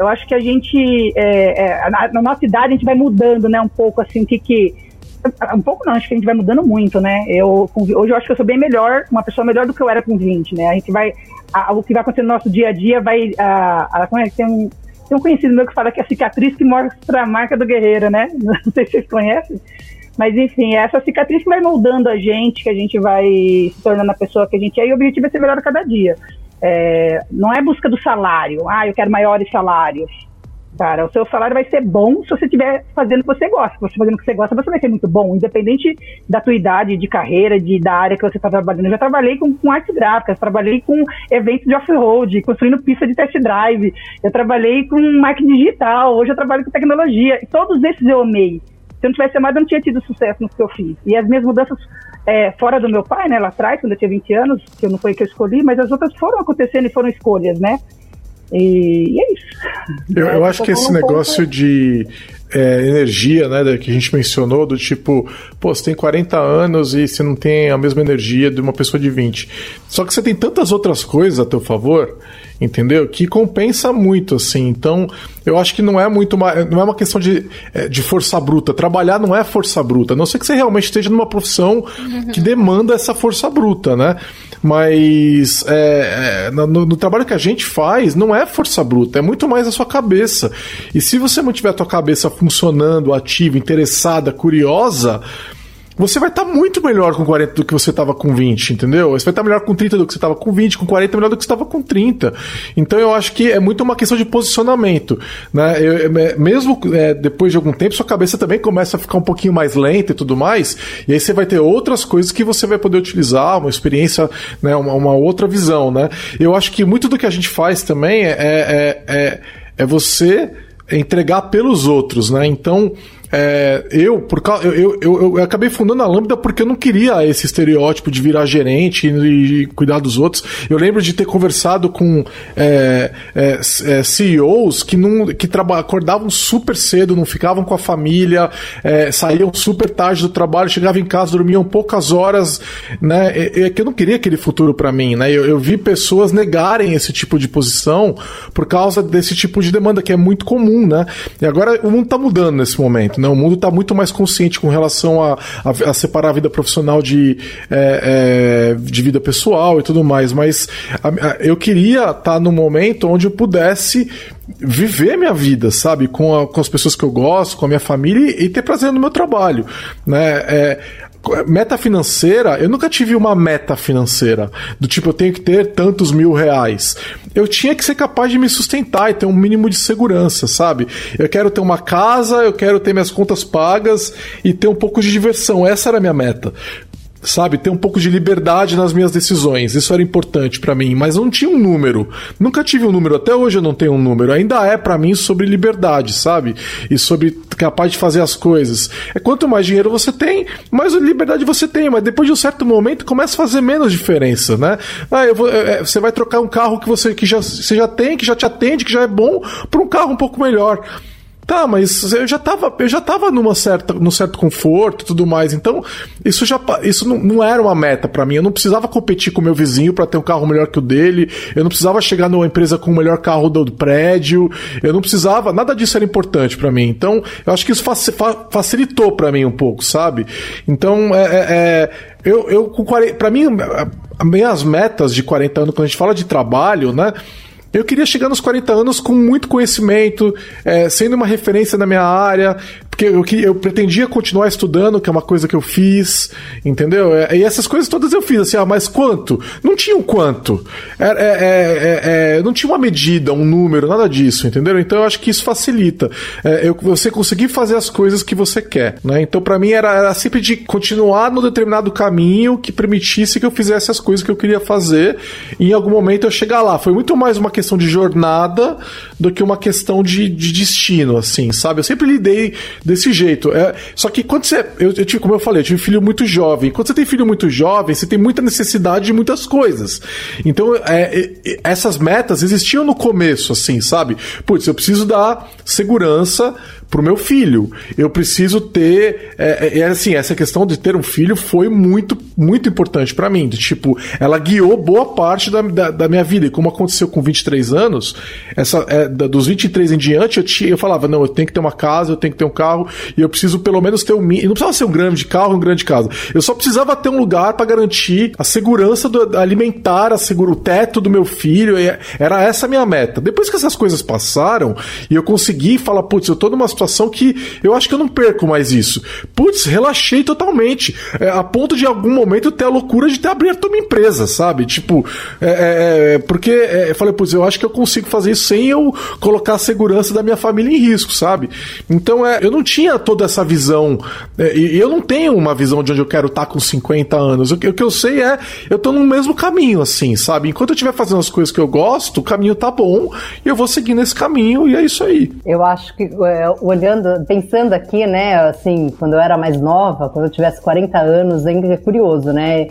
eu acho que a gente, é, é, na, nossa idade, a gente vai mudando, né, um pouco, assim, que, que um pouco não, acho que a gente vai mudando muito, né? Eu, hoje eu acho que eu sou bem melhor, uma pessoa melhor do que eu era com 20, né? A gente vai, a, o que vai acontecer no nosso dia a dia vai, a, a, é, tem um, tem um conhecido meu que fala que é a cicatriz que mostra a marca do guerreiro, né? Não sei se vocês conhecem. Mas enfim, é essa cicatriz que vai moldando a gente, que a gente vai se tornando a pessoa que a gente é, e o objetivo é ser melhor a cada dia. É, não é busca do salário. Ah, eu quero maiores salários. Cara, o seu salário vai ser bom se você estiver fazendo o que você gosta. Se você fazendo o que você gosta, você vai ser muito bom, independente da tua idade, de carreira, de, da área que você está trabalhando. Eu já trabalhei com, com artes gráficas, trabalhei com eventos de off-road, construindo pista de test drive, eu trabalhei com marketing digital, hoje eu trabalho com tecnologia. E todos esses eu amei. Se eu não tivesse amado, eu não tinha tido sucesso no que eu fiz. E as minhas mudanças é, fora do meu pai, né, lá atrás, quando eu tinha 20 anos, que não foi que eu escolhi, mas as outras foram acontecendo e foram escolhas, né? E, e é isso. Eu, eu acho que esse negócio ponto... de é, energia, né, que a gente mencionou, do tipo, pô, você tem 40 anos e você não tem a mesma energia de uma pessoa de 20. Só que você tem tantas outras coisas a teu favor entendeu? Que compensa muito, assim. Então, eu acho que não é muito uma, não é uma questão de, é, de força bruta. Trabalhar não é força bruta, a não ser que você realmente esteja numa profissão que demanda essa força bruta, né? Mas é, no, no, trabalho que a gente faz, não é força bruta, é muito mais a sua cabeça. E se você mantiver a tua cabeça funcionando, ativa, interessada, curiosa, você vai estar tá muito melhor com 40 do que você estava com 20, entendeu? Você vai estar tá melhor com 30 do que você estava com 20, com 40 melhor do que você estava com 30. Então eu acho que é muito uma questão de posicionamento. Né? Eu, é, mesmo é, depois de algum tempo, sua cabeça também começa a ficar um pouquinho mais lenta e tudo mais, e aí você vai ter outras coisas que você vai poder utilizar, uma experiência, né, uma, uma outra visão. Né? Eu acho que muito do que a gente faz também é, é, é, é você entregar pelos outros, né? Então, é, eu, por causa, eu, eu, eu, acabei fundando a Lambda porque eu não queria esse estereótipo de virar gerente e, e cuidar dos outros. Eu lembro de ter conversado com é, é, é CEOs que, não, que acordavam super cedo, não ficavam com a família, é, saíam super tarde do trabalho, chegavam em casa, dormiam poucas horas, né? É que eu não queria aquele futuro para mim, né? Eu, eu vi pessoas negarem esse tipo de posição por causa desse tipo de demanda que é muito comum, né? E agora o mundo tá mudando nesse momento. Né? O mundo está muito mais consciente com relação a, a, a separar a vida profissional de, é, é, de vida pessoal e tudo mais, mas a, eu queria estar tá no momento onde eu pudesse viver minha vida, sabe? Com, a, com as pessoas que eu gosto, com a minha família e, e ter prazer no meu trabalho, né? É, meta financeira, eu nunca tive uma meta financeira do tipo eu tenho que ter tantos mil reais. Eu tinha que ser capaz de me sustentar e ter um mínimo de segurança, sabe? Eu quero ter uma casa, eu quero ter minhas contas pagas e ter um pouco de diversão. Essa era a minha meta sabe, ter um pouco de liberdade nas minhas decisões. Isso era importante para mim, mas não tinha um número. Nunca tive um número, até hoje eu não tenho um número. Ainda é para mim sobre liberdade, sabe? E sobre capaz de fazer as coisas. É quanto mais dinheiro você tem, mais liberdade você tem, mas depois de um certo momento começa a fazer menos diferença, né? Ah, eu vou, é, é você vai trocar um carro que você que já, você já tem, que já te atende, que já é bom, por um carro um pouco melhor. Tá, mas eu já tava, eu já tava numa certa, num certo conforto e tudo mais. Então, isso já isso não, não era uma meta para mim. Eu não precisava competir com o meu vizinho para ter um carro melhor que o dele. Eu não precisava chegar numa empresa com o melhor carro do, prédio. Eu não precisava, nada disso era importante para mim. Então, eu acho que isso facilitou para mim um pouco, sabe? Então, é, é, é eu, eu com 40, para mim, minhas metas de 40 anos quando a gente fala de trabalho, né? Eu queria chegar nos 40 anos com muito conhecimento, é, sendo uma referência na minha área, porque eu, eu pretendia continuar estudando, que é uma coisa que eu fiz, entendeu? É, e essas coisas todas eu fiz, assim, ah, mas quanto? Não tinha um quanto. É, é, é, é não tinha uma medida, um número, nada disso, entendeu? Então eu acho que isso facilita. eu, você conseguir fazer as coisas que você quer, né? Então para mim era, era sempre de continuar no determinado caminho que permitisse que eu fizesse as coisas que eu queria fazer e em algum momento eu chegar lá. Foi muito mais uma questão de jornada do que uma questão de, de destino, assim, sabe? Eu sempre lidei desse jeito. É, só que quando você. Eu, eu como eu falei, eu tive filho muito jovem. Quando você tem filho muito jovem, você tem muita necessidade de muitas coisas. Então, é, essas metas existiam no começo, assim, sabe? Putz, eu preciso dar segurança pro meu filho. Eu preciso ter. É, é, é assim, essa questão de ter um filho foi muito, muito importante para mim. De, tipo, ela guiou boa parte da, da, da, minha vida. E como aconteceu com 23 anos, essa, é, dos 23 em diante, eu, tinha, eu falava: não, eu tenho que ter uma casa, eu tenho que ter um carro, e eu preciso pelo menos ter um. Não precisava ser um grande carro, um grande casa. Eu só precisava ter um lugar para garantir a segurança do, alimentar, a seguro, o teto do meu filho. Era essa a minha meta. Depois que essas coisas passaram, e eu consegui falar: putz, eu tô numa que eu acho que eu não perco mais isso. Putz, relaxei totalmente. É, a ponto de algum momento ter a loucura de ter aberto uma empresa, sabe? Tipo, é, é, é porque é, eu falei, putz, eu acho que eu consigo fazer isso sem eu colocar a segurança da minha família em risco, sabe? Então é, eu não tinha toda essa visão. É, e eu não tenho uma visão de onde eu quero estar com 50 anos. O que, o que eu sei é, eu tô no mesmo caminho, assim, sabe? Enquanto eu estiver fazendo as coisas que eu gosto, o caminho tá bom e eu vou seguir nesse caminho e é isso aí. Eu acho que é, olhando, pensando aqui, né, assim, quando eu era mais nova, quando eu tivesse 40 anos, é curioso, né?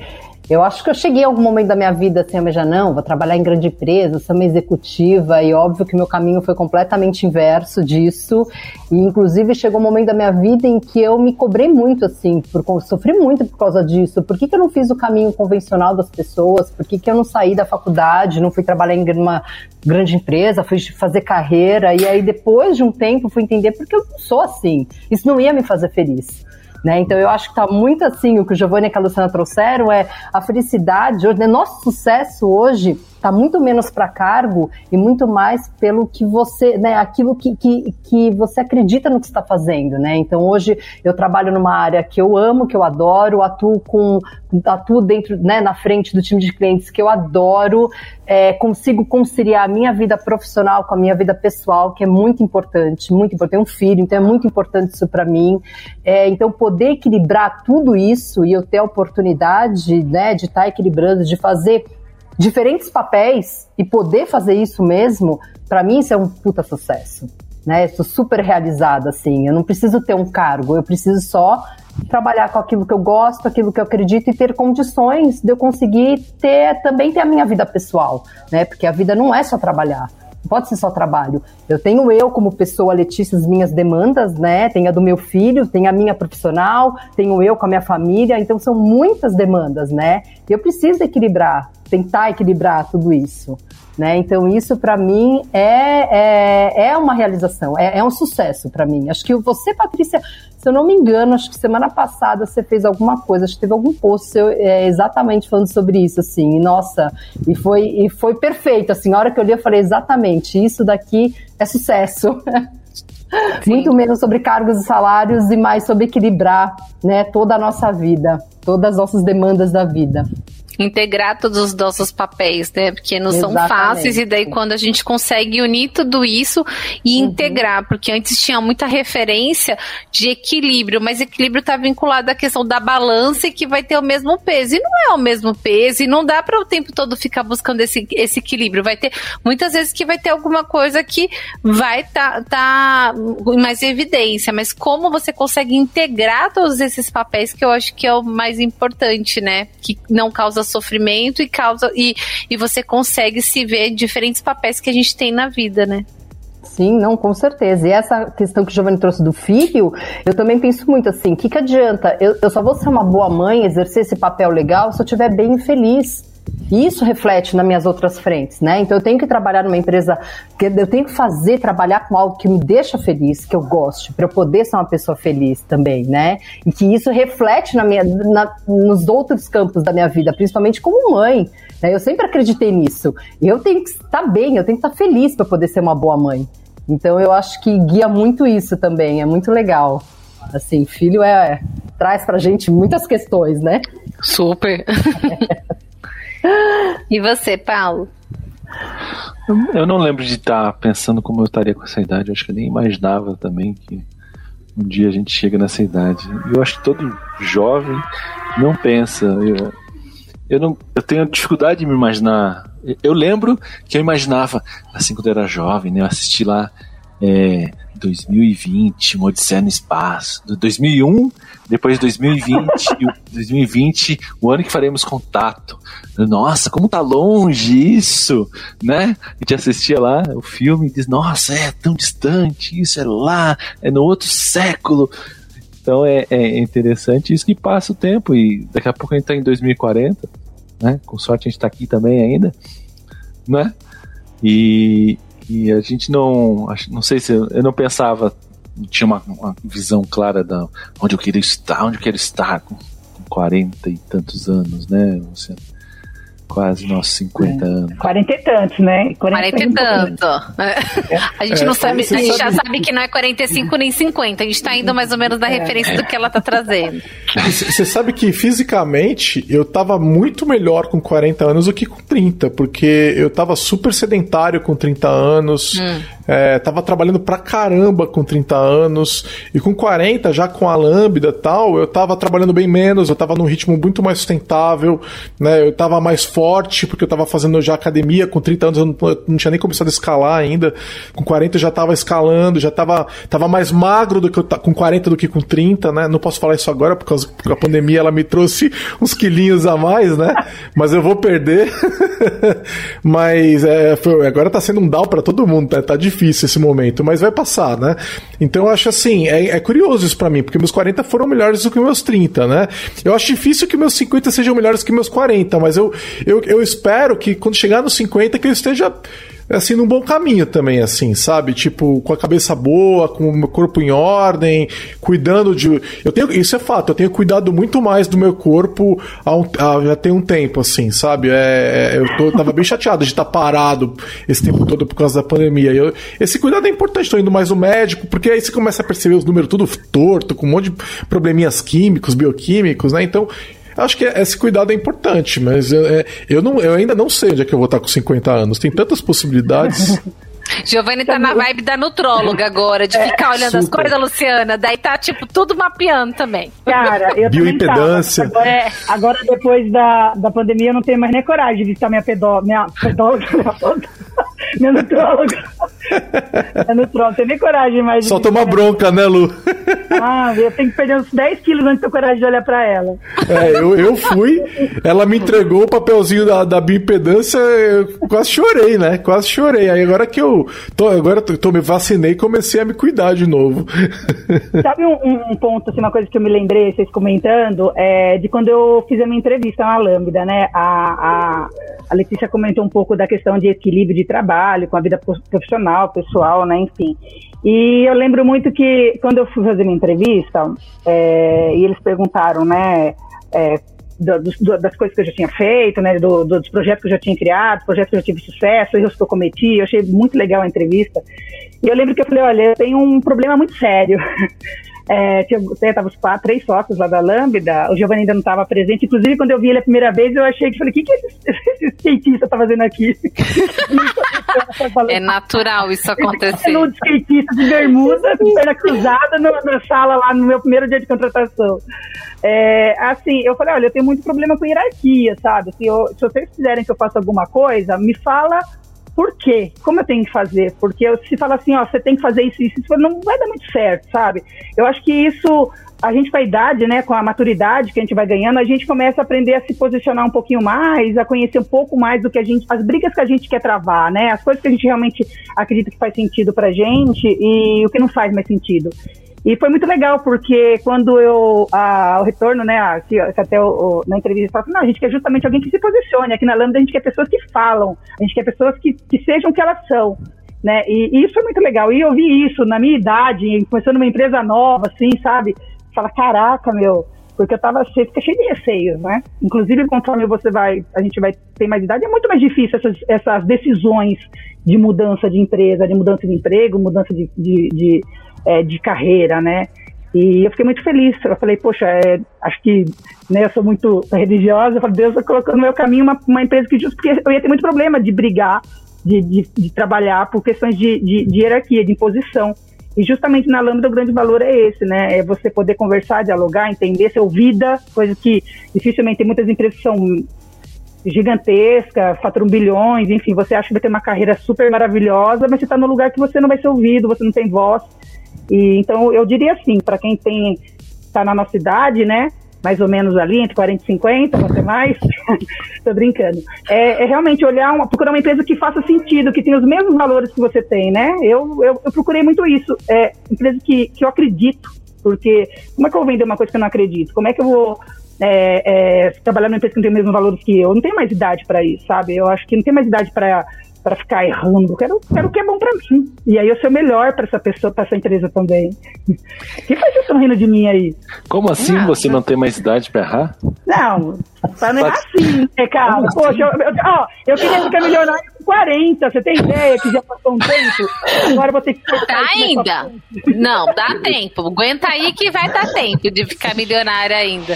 Eu acho que eu cheguei a algum momento da minha vida assim, eu já não, vou trabalhar em grande empresa, ser uma executiva, e óbvio que meu caminho foi completamente inverso disso. E inclusive chegou um momento da minha vida em que eu me cobrei muito, assim, por, sofri muito por causa disso. Por que, que eu não fiz o caminho convencional das pessoas? Por que, que eu não saí da faculdade, não fui trabalhar em uma grande empresa, fui fazer carreira, e aí depois de um tempo fui entender porque eu não sou assim. Isso não ia me fazer feliz. Né? Então eu acho que está muito assim, o que o Giovanni e a Luciana trouxeram é a felicidade, hoje, né? nosso sucesso hoje está muito menos para cargo e muito mais pelo que você, né, aquilo que, que, que você acredita no que está fazendo, né? Então hoje eu trabalho numa área que eu amo, que eu adoro, atuo com atuo dentro, né, na frente do time de clientes que eu adoro, é, consigo conciliar a minha vida profissional com a minha vida pessoal, que é muito importante, muito importante. Tenho um filho, então é muito importante isso para mim. É, então poder equilibrar tudo isso e eu ter a oportunidade, né, de estar tá equilibrando, de fazer diferentes papéis e poder fazer isso mesmo, para mim isso é um puta sucesso. Né? Estou super realizada, assim. Eu não preciso ter um cargo, eu preciso só trabalhar com aquilo que eu gosto, aquilo que eu acredito e ter condições de eu conseguir ter também ter a minha vida pessoal, né? Porque a vida não é só trabalhar. Não pode ser só trabalho. Eu tenho eu como pessoa, Letícia, as minhas demandas, né? Tenho a do meu filho, tenho a minha profissional, tenho eu com a minha família, então são muitas demandas, né? E eu preciso equilibrar tentar equilibrar tudo isso. Né? Então, isso para mim é, é, é, uma realização, é, é um sucesso para mim. Acho que você, Patrícia, se eu não me engano, acho que semana passada você fez alguma coisa, acho que teve algum post seu, é, exatamente falando sobre isso, assim. E, nossa, e foi, e foi perfeito, assim. A hora que eu li, eu falei exatamente, isso daqui é sucesso. Muito menos sobre cargos e salários e mais sobre equilibrar né, toda a nossa vida, todas as nossas demandas da vida integrar todos os nossos papéis, né? Porque não Exatamente. são fáceis, e daí quando a gente consegue unir tudo isso e uhum. integrar, porque antes tinha muita referência de equilíbrio, mas equilíbrio está vinculado à questão da balança e que vai ter o mesmo peso. E não é o mesmo peso, e não dá para o tempo todo ficar buscando esse, esse equilíbrio. Vai ter muitas vezes que vai ter alguma coisa que vai estar tá, tá mais evidência, mas como você consegue integrar todos esses papéis que eu acho que é o mais importante, né? Que não causa sofrimento e causa e, e você consegue se ver em diferentes papéis que a gente tem na vida, né? Sim, não, com certeza. E essa questão que o Giovanni trouxe do filho, eu também penso muito assim: o que, que adianta? Eu, eu só vou ser uma boa mãe, exercer esse papel legal se eu estiver bem feliz. E isso reflete nas minhas outras frentes, né? Então eu tenho que trabalhar numa empresa, que eu tenho que fazer, trabalhar com algo que me deixa feliz, que eu goste, para eu poder ser uma pessoa feliz também, né? E que isso reflete na minha, na, nos outros campos da minha vida, principalmente como mãe. Né? Eu sempre acreditei nisso. Eu tenho que estar bem, eu tenho que estar feliz para poder ser uma boa mãe. Então eu acho que guia muito isso também, é muito legal. Assim, filho é traz pra gente muitas questões, né? Super. E você, Paulo? Eu não lembro de estar pensando como eu estaria com essa idade. Eu acho que eu nem imaginava também que um dia a gente chega nessa idade. Eu acho que todo jovem não pensa. Eu, eu, não, eu tenho dificuldade de me imaginar. Eu lembro que eu imaginava, assim, quando eu era jovem, né? Eu assisti lá é, 2020, uma Odisseia no Espaço. 2001, depois 2020, 2020, o ano que faremos contato. Nossa, como tá longe isso, né? A gente assistia lá o filme e diz, nossa, é tão distante, isso é lá, é no outro século. Então é, é interessante isso que passa o tempo e daqui a pouco a gente tá em 2040, né? Com sorte a gente tá aqui também ainda, né? E, e a gente não. Não sei se. Eu não pensava. Tinha uma, uma visão clara da onde eu queria estar, onde eu quero estar com, com 40 e tantos anos, né, Luciano? Quase nossos 50 é. anos. 40 e tantos, né? 40, 40 e tanto. É. A gente não é, sabe, a gente já sabe que não é 45 nem 50. A gente tá indo mais ou menos na é. referência do que ela tá trazendo. Você sabe que fisicamente eu tava muito melhor com 40 anos do que com 30, porque eu tava super sedentário com 30 anos. Hum. É, tava trabalhando pra caramba com 30 anos. E com 40, já com a Lambda tal, eu tava trabalhando bem menos, eu tava num ritmo muito mais sustentável, né? Eu tava mais forte, porque eu tava fazendo já academia, com 30 anos eu não, eu não tinha nem começado a escalar ainda. Com 40 eu já tava escalando, já tava, tava mais magro do que eu, com 40 do que com 30, né? Não posso falar isso agora, por causa da pandemia ela me trouxe uns quilinhos a mais, né? Mas eu vou perder. Mas é, foi, agora tá sendo um down para todo mundo, tá, tá difícil difícil esse momento, mas vai passar, né? Então eu acho assim, é, é curioso isso para mim, porque meus 40 foram melhores do que meus 30, né? Eu acho difícil que meus 50 sejam melhores que meus 40, mas eu, eu, eu espero que quando chegar nos 50 que eu esteja assim, num bom caminho também, assim, sabe? Tipo, com a cabeça boa, com o meu corpo em ordem, cuidando de. Eu tenho, isso é fato, eu tenho cuidado muito mais do meu corpo há, um, há já tem um tempo, assim, sabe? É, é eu tô, tava bem chateado de estar parado esse tempo todo por causa da pandemia. Eu, esse cuidado é importante, tô indo mais no médico, porque aí você começa a perceber os números tudo torto, com um monte de probleminhas químicos, bioquímicos, né? Então, Acho que esse cuidado é importante, mas eu, é, eu, não, eu ainda não sei onde é que eu vou estar com 50 anos. Tem tantas possibilidades. Giovanni tá na vibe da nutróloga agora, de ficar é, olhando super. as coisas Luciana. Daí tá, tipo, tudo mapeando também. Cara, eu Bioimpedância. Agora, é, agora, depois da, da pandemia, eu não tenho mais nem coragem de visitar minha pedó, minha pedóloga, minha nutróloga. É não tenho nem coragem mais. Só tomar bronca, né, Lu? Ah, eu tenho que perder uns 10 quilos antes de ter coragem de olhar pra ela. É, eu, eu fui, ela me entregou o papelzinho da, da bioimpedância, eu quase chorei, né? Quase chorei. Aí agora que eu tô, agora eu tô, me vacinei e comecei a me cuidar de novo. Sabe um, um, ponto, assim, uma coisa que eu me lembrei, vocês comentando, é de quando eu fiz a minha entrevista na Lambda, né? A, a a Letícia comentou um pouco da questão de equilíbrio de trabalho com a vida profissional, pessoal, né, enfim. E eu lembro muito que quando eu fui fazer minha entrevista, é, e eles perguntaram, né, é, do, do, das coisas que eu já tinha feito, né, do, dos projetos que eu já tinha criado, projetos que eu já tive sucesso, erros que eu cometi, eu achei muito legal a entrevista. E eu lembro que eu falei, olha, eu tenho um problema muito sério. É, tinha, tava os quatro, três sócios lá da Lambda, o Giovanni ainda não estava presente. Inclusive, quando eu vi ele a primeira vez, eu achei que falei, o que, que esse, esse skatista tá fazendo aqui? é natural isso acontecer. Um skatista de bermuda, com perna cruzada, no, na sala lá no meu primeiro dia de contratação. É, assim, eu falei, olha, eu tenho muito problema com hierarquia, sabe? Se, eu, se vocês quiserem que eu faça alguma coisa, me fala por quê? Como eu tenho que fazer? Porque se fala assim, ó, você tem que fazer isso, isso, isso, não vai dar muito certo, sabe? Eu acho que isso, a gente com a idade, né, com a maturidade que a gente vai ganhando, a gente começa a aprender a se posicionar um pouquinho mais, a conhecer um pouco mais do que a gente, as brigas que a gente quer travar, né, as coisas que a gente realmente acredita que faz sentido pra gente e o que não faz mais sentido. E foi muito legal, porque quando eu, a, o retorno, né, aqui, até o, o, na entrevista, fala assim, não, a gente quer justamente alguém que se posicione. Aqui na Lambda a gente quer pessoas que falam, a gente quer pessoas que, que sejam o que elas são. Né? E, e, isso é muito legal. E eu vi isso na minha idade, começando uma empresa nova, assim, sabe? Fala, caraca, meu, porque eu tava cheio, fica cheio de receios, né? Inclusive, conforme você vai, a gente vai ter mais idade, é muito mais difícil essas, essas decisões de mudança de empresa, de mudança de emprego, mudança de, de, de é, de carreira, né? E eu fiquei muito feliz. Eu falei, poxa, é, acho que né, eu sou muito religiosa. Eu falei, Deus está colocando no meu caminho uma, uma empresa que justo porque eu ia ter muito problema de brigar, de, de, de trabalhar por questões de, de, de, hierarquia, de imposição. E justamente na Lambda o grande valor é esse, né? É você poder conversar, dialogar, entender, ser ouvida, coisa que dificilmente muitas empresas são gigantesca, faturam bilhões, enfim, você acha que vai ter uma carreira super maravilhosa, mas você está no lugar que você não vai ser ouvido, você não tem voz. E, então, eu diria assim, para quem tem está na nossa idade, né? Mais ou menos ali, entre 40 e 50, você mais. Tô brincando. É, é, realmente olhar, uma, procurar uma empresa que faça sentido, que tenha os mesmos valores que você tem, né? Eu, eu, eu procurei muito isso. É, empresa que, que eu acredito. Porque como é que eu vou vender uma coisa que eu não acredito? Como é que eu vou é, é, trabalhar numa empresa que não tem os mesmos valores que eu? Eu não tenho mais idade para isso, sabe? Eu acho que não tem mais idade para para ficar errando. Quero, quero o que é bom para mim. E aí eu ser o melhor para essa pessoa, para essa empresa também. que faz isso rindo de mim aí? Como assim ah, você não tem mais idade para errar? Não, para não é assim, né, cara? Assim? Poxa, eu, eu, ó, eu queria ficar milionário com 40, você tem ideia que já passou um tempo? Agora vou ter que Tá ainda? Não, dá tempo. Aguenta aí que vai dar tempo de ficar milionário ainda.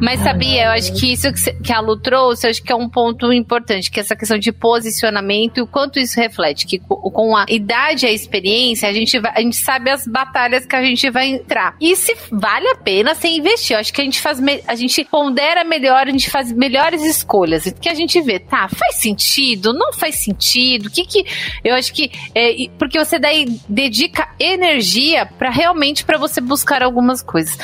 Mas sabia, eu acho que isso que a Lu trouxe, acho que é um ponto importante, que é essa questão de posicionamento e o quanto isso reflete. Que com a idade e a experiência, a gente, vai, a gente sabe as batalhas que a gente vai entrar. E se vale a pena você investir. Eu acho que a gente faz, a gente pondera melhor, a gente faz melhores escolhas. Que a gente vê, tá, faz sentido? Não faz sentido? O que que. Eu acho que. É, porque você daí dedica energia para realmente para você buscar algumas coisas.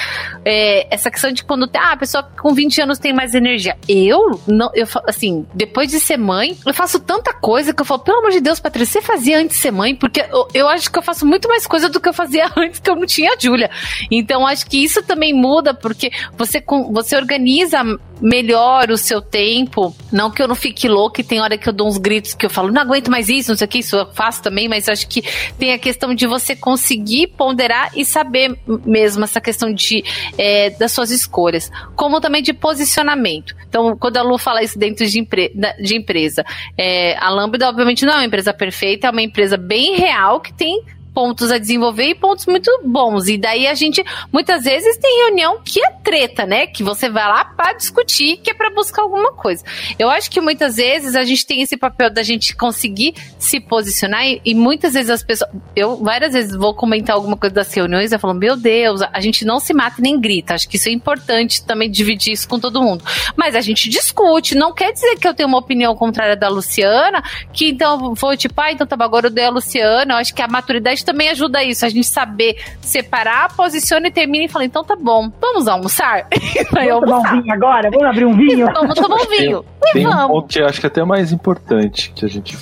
É, essa questão de quando. Ah, a pessoa com 20 anos tem mais energia. Eu, não, eu assim, depois de ser mãe, eu faço tanta coisa que eu falo, pelo amor de Deus, Patrícia, você fazia antes de ser mãe? Porque eu, eu acho que eu faço muito mais coisa do que eu fazia antes que eu não tinha a Júlia. Então, acho que isso também muda, porque você, você organiza melhor o seu tempo. Não que eu não fique louca e tem hora que eu dou uns gritos que eu falo, não aguento mais isso, não sei o que, isso eu faço também, mas acho que tem a questão de você conseguir ponderar e saber mesmo essa questão de, é, das suas escolhas. Como também de posicionamento. Então, quando a Lu fala isso dentro de, empre de empresa, é, a Lambda, obviamente, não é uma empresa perfeita, é uma empresa bem real que tem pontos a desenvolver e pontos muito bons. E daí a gente, muitas vezes, tem reunião que é treta, né? Que você vai lá para discutir, que é para buscar alguma coisa. Eu acho que muitas vezes a gente tem esse papel da gente conseguir se posicionar e, e muitas vezes as pessoas. Eu várias vezes vou comentar alguma coisa das reuniões e falo, meu Deus, a gente não se mata nem grita. Acho que isso é importante também dividir isso com todo mundo. Mas a gente discute, não quer dizer que eu tenho uma opinião contrária da Luciana, que então vou tipo, ah, então tá, agora eu dei a Luciana. Eu acho que a maturidade também ajuda isso, a gente saber separar, posiciona e termina e fala, então tá bom, vamos almoçar? vamos tomar um vinho agora? Vamos abrir um vinho? Vamos tomar um vinho. Tem, tem um ponto que eu acho que é até mais importante que a gente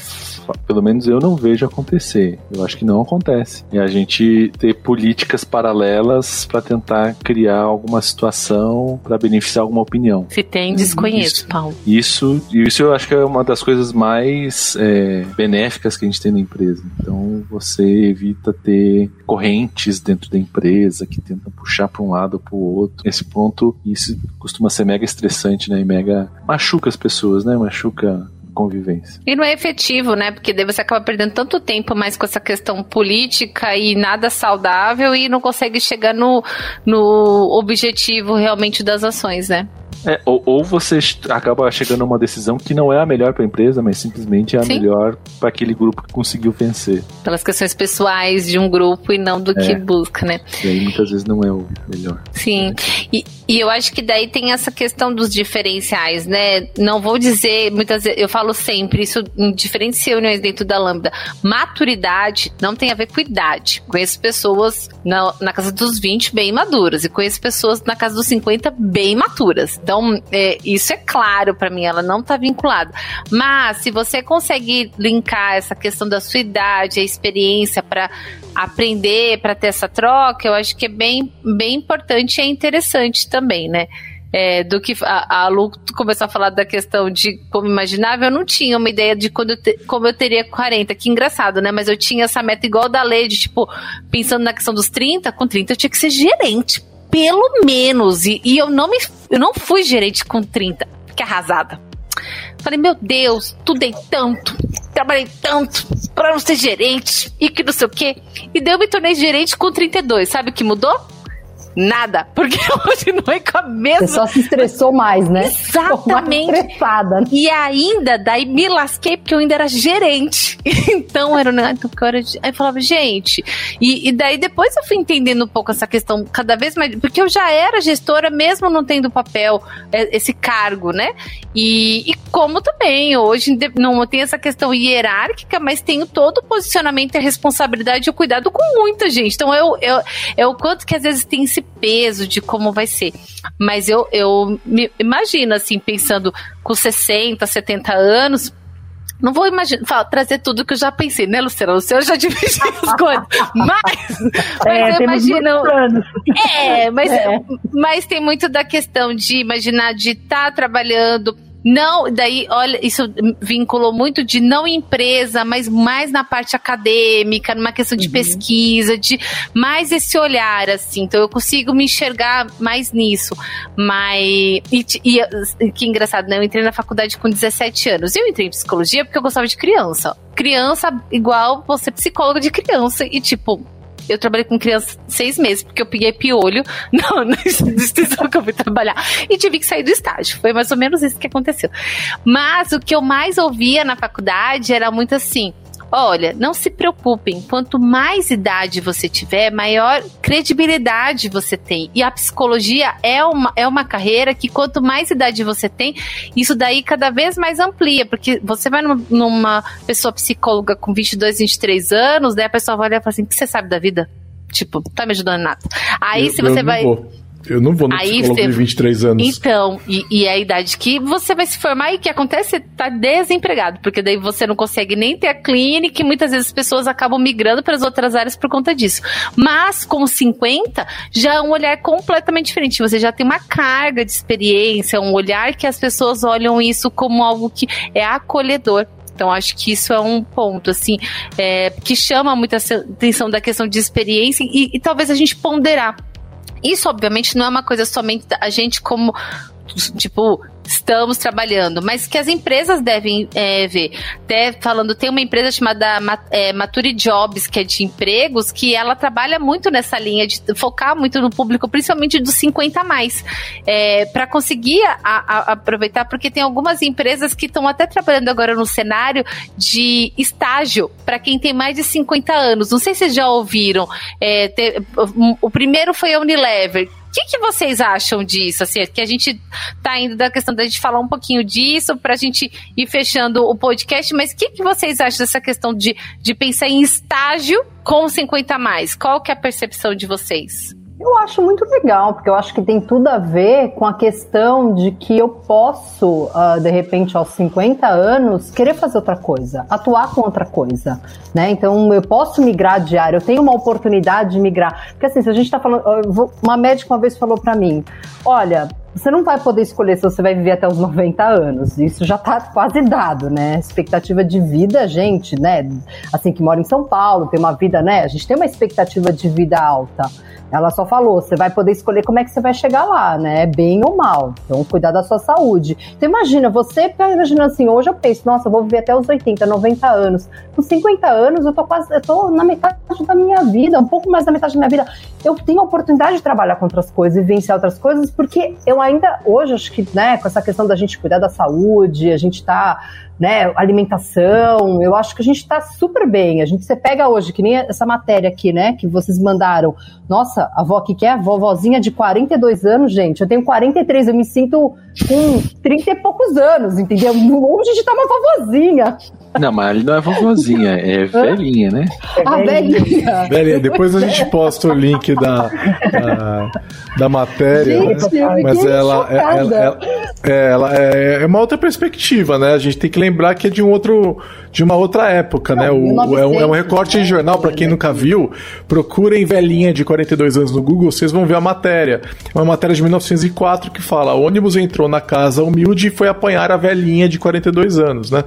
pelo menos eu não vejo acontecer. Eu acho que não acontece. E a gente ter políticas paralelas para tentar criar alguma situação para beneficiar alguma opinião. Se tem, desconheço, isso, Paulo. Isso, isso eu acho que é uma das coisas mais é, benéficas que a gente tem na empresa. Então você evita ter correntes dentro da empresa que tentam puxar para um lado ou para o outro. Nesse ponto, isso costuma ser mega estressante, né? E mega machuca as pessoas, né? Machuca convivência. E não é efetivo, né? Porque daí você acaba perdendo tanto tempo mais com essa questão política e nada saudável e não consegue chegar no, no objetivo realmente das ações, né? É, ou, ou, você acaba chegando a uma decisão que não é a melhor para a empresa, mas simplesmente é a Sim. melhor para aquele grupo que conseguiu vencer. Pelas questões pessoais de um grupo e não do é. que busca, né? E aí muitas vezes não é o melhor. Sim. E, e eu acho que daí tem essa questão dos diferenciais, né? Não vou dizer, muitas vezes, eu falo sempre, isso em diferentes reuniões dentro da Lambda. Maturidade não tem a ver com idade. Conheço pessoas na, na casa dos 20 bem maduras e conheço pessoas na casa dos 50 bem maturas. Então, é, isso é claro para mim, ela não está vinculada. Mas, se você consegue linkar essa questão da sua idade, a experiência para aprender, para ter essa troca, eu acho que é bem, bem importante e é interessante também, né? É, do que a, a Lu começou a falar da questão de como imaginava, eu não tinha uma ideia de quando eu te, como eu teria 40. Que engraçado, né? Mas eu tinha essa meta igual da lei, de tipo, pensando na questão dos 30, com 30 eu tinha que ser gerente pelo menos. E, e, eu não me eu não fui gerente com 30. Fiquei arrasada. Falei, meu Deus, estudei tanto, trabalhei tanto para não ser gerente e que não sei o quê. E daí eu me tornei gerente com 32. Sabe o que mudou? Nada, porque eu continuei com a mesma. Você só se estressou mais, né? Exatamente. Mais estressada. E ainda, daí me lasquei porque eu ainda era gerente. Então era, né? Então, eu era, aí eu falava, gente. E, e, daí depois eu fui entendendo um pouco essa questão cada vez mais. Porque eu já era gestora, mesmo não tendo papel, é, esse cargo, né? E, e como também, hoje não tem essa questão hierárquica, mas tenho todo o posicionamento, a responsabilidade e o cuidado com muita gente. Então eu, eu, é o quanto que às vezes tem esse peso de como vai ser. Mas eu, eu me imagino, assim, pensando com 60, 70 anos, não vou imaginar, fala, trazer tudo que eu já pensei, né, Luciana? Luciana já dividiu as coisas. Mas, é, mas eu imagino. É, mas, é. mas tem muito da questão de imaginar de estar tá trabalhando não, daí, olha, isso vinculou muito de não empresa, mas mais na parte acadêmica, numa questão de uhum. pesquisa, de mais esse olhar, assim. Então eu consigo me enxergar mais nisso. Mas. E, e, que engraçado, né? Eu entrei na faculdade com 17 anos. Eu entrei em psicologia porque eu gostava de criança. Criança igual você psicóloga de criança. E, tipo, eu trabalhei com criança seis meses, porque eu peguei piolho na instituição que eu fui trabalhar. E tive que sair do estágio. Foi mais ou menos isso que aconteceu. Mas o que eu mais ouvia na faculdade era muito assim: Olha, não se preocupem, quanto mais idade você tiver, maior credibilidade você tem. E a psicologia é uma, é uma carreira que quanto mais idade você tem, isso daí cada vez mais amplia, porque você vai numa, numa pessoa psicóloga com 22, 23 anos, daí a pessoa vai olhar e fala assim: o que você sabe da vida? Tipo, tá me ajudando nada. Aí eu, se você vai. Vou. Eu não vou no Aí psicólogo você... de 23 anos. Então, e, e, é a idade que você vai se formar e o que acontece? Tá desempregado, porque daí você não consegue nem ter a clínica e muitas vezes as pessoas acabam migrando para as outras áreas por conta disso. Mas com 50, já é um olhar completamente diferente. Você já tem uma carga de experiência, um olhar que as pessoas olham isso como algo que é acolhedor. Então, acho que isso é um ponto, assim, é, que chama muita atenção da questão de experiência e, e talvez a gente ponderar isso, obviamente, não é uma coisa somente a gente como tipo, estamos trabalhando, mas que as empresas devem é, ver. Até falando, tem uma empresa chamada é, Mature Jobs, que é de empregos, que ela trabalha muito nessa linha de focar muito no público, principalmente dos 50 a mais, é, para conseguir a, a, aproveitar, porque tem algumas empresas que estão até trabalhando agora no cenário de estágio para quem tem mais de 50 anos. Não sei se vocês já ouviram. É, ter, o primeiro foi a Unilever, o que, que, vocês acham disso? Assim, que a gente tá indo da questão da gente falar um pouquinho disso para a gente ir fechando o podcast, mas o que, que vocês acham dessa questão de, de pensar em estágio com 50 a mais? Qual que é a percepção de vocês? Eu acho muito legal, porque eu acho que tem tudo a ver com a questão de que eu posso, uh, de repente, aos 50 anos, querer fazer outra coisa, atuar com outra coisa, né? Então, eu posso migrar de área, eu tenho uma oportunidade de migrar. Porque, assim, se a gente está falando... Uma médica uma vez falou para mim, olha, você não vai poder escolher se você vai viver até os 90 anos. Isso já está quase dado, né? Expectativa de vida, gente, né? Assim, que mora em São Paulo, tem uma vida, né? A gente tem uma expectativa de vida alta. Ela só falou, você vai poder escolher como é que você vai chegar lá, né? Bem ou mal. Então, cuidar da sua saúde. Então, imagina, você imagina assim, hoje eu penso, nossa, eu vou viver até os 80, 90 anos. Com 50 anos, eu tô quase, eu tô na metade da minha vida, um pouco mais da metade da minha vida. Eu tenho a oportunidade de trabalhar com outras coisas, vivenciar outras coisas, porque eu ainda, hoje, acho que, né, com essa questão da gente cuidar da saúde, a gente tá né, alimentação, eu acho que a gente está super bem. A gente, você pega hoje, que nem essa matéria aqui, né, que vocês mandaram. Nossa, a avó que quer, a vovozinha de 42 anos, gente. Eu tenho 43, eu me sinto com 30 e poucos anos, entendeu? Hoje a gente tá uma vovozinha. Não, mas ali não é vovozinha, é velhinha, né? A velhinha. Velhinha, depois a gente posta o link da, da, da matéria. Gente, né? Mas ela, é, ela, ela, é, ela é, é uma outra perspectiva, né? A gente tem que lembrar que é de um outro de uma outra época, não, né? O, é, um, é um recorte em jornal, para quem nunca viu, procurem velhinha de 42 anos no Google, vocês vão ver a matéria. É uma matéria de 1904 que fala: ônibus entrou na casa humilde e foi apanhar a velhinha de 42 anos, né?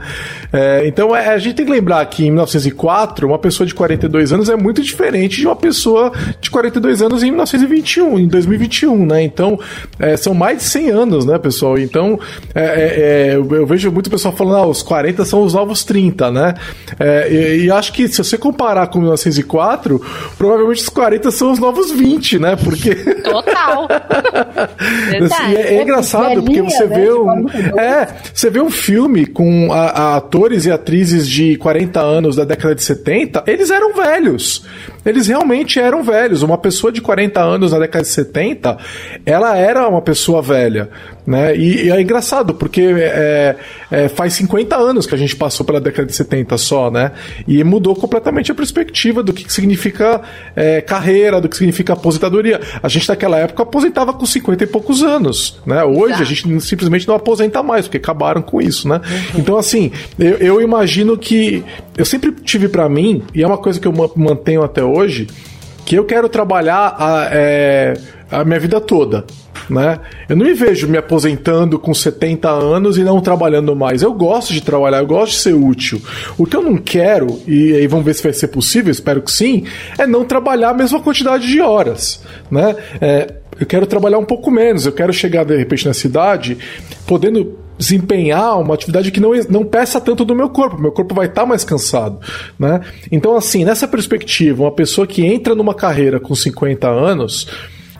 É, então é, a gente tem que lembrar que em 1904, uma pessoa de 42 anos é muito diferente de uma pessoa de 42 anos em 1921, em 2021, né? Então é, são mais de 100 anos, né, pessoal? Então é, é, é, eu, eu vejo muito pessoal falando: ah, os 40 são os novos 30. 30, né? É, e, e, acho que se você comparar com 1904, provavelmente os 40 são os novos 20, né? Porque. Total! assim, é, engraçado, porque você né? vê um. É, você vê um filme com a, a atores e atrizes de 40 anos da década de 70, eles eram velhos. Eles realmente eram velhos. Uma pessoa de 40 anos na década de 70, ela era uma pessoa velha. Né? E, e é engraçado, porque é, é, faz 50 anos que a gente passou pela década de 70 só, né? E mudou completamente a perspectiva do que, que significa é, carreira, do que significa aposentadoria. A gente naquela época aposentava com 50 e poucos anos, né? Hoje a gente simplesmente não aposenta mais, porque acabaram com isso, né? Uhum. Então, assim, eu, eu imagino que. Eu sempre tive para mim, e é uma coisa que eu mantenho até hoje, que eu quero trabalhar a, é, a minha vida toda né? Eu não me vejo me aposentando com 70 anos e não trabalhando mais. Eu gosto de trabalhar, eu gosto de ser útil. O que eu não quero, e aí vamos ver se vai ser possível, espero que sim, é não trabalhar a mesma quantidade de horas, né? É, eu quero trabalhar um pouco menos, eu quero chegar de repente na cidade podendo desempenhar uma atividade que não, não peça tanto do meu corpo, meu corpo vai estar tá mais cansado, né? Então assim, nessa perspectiva, uma pessoa que entra numa carreira com 50 anos,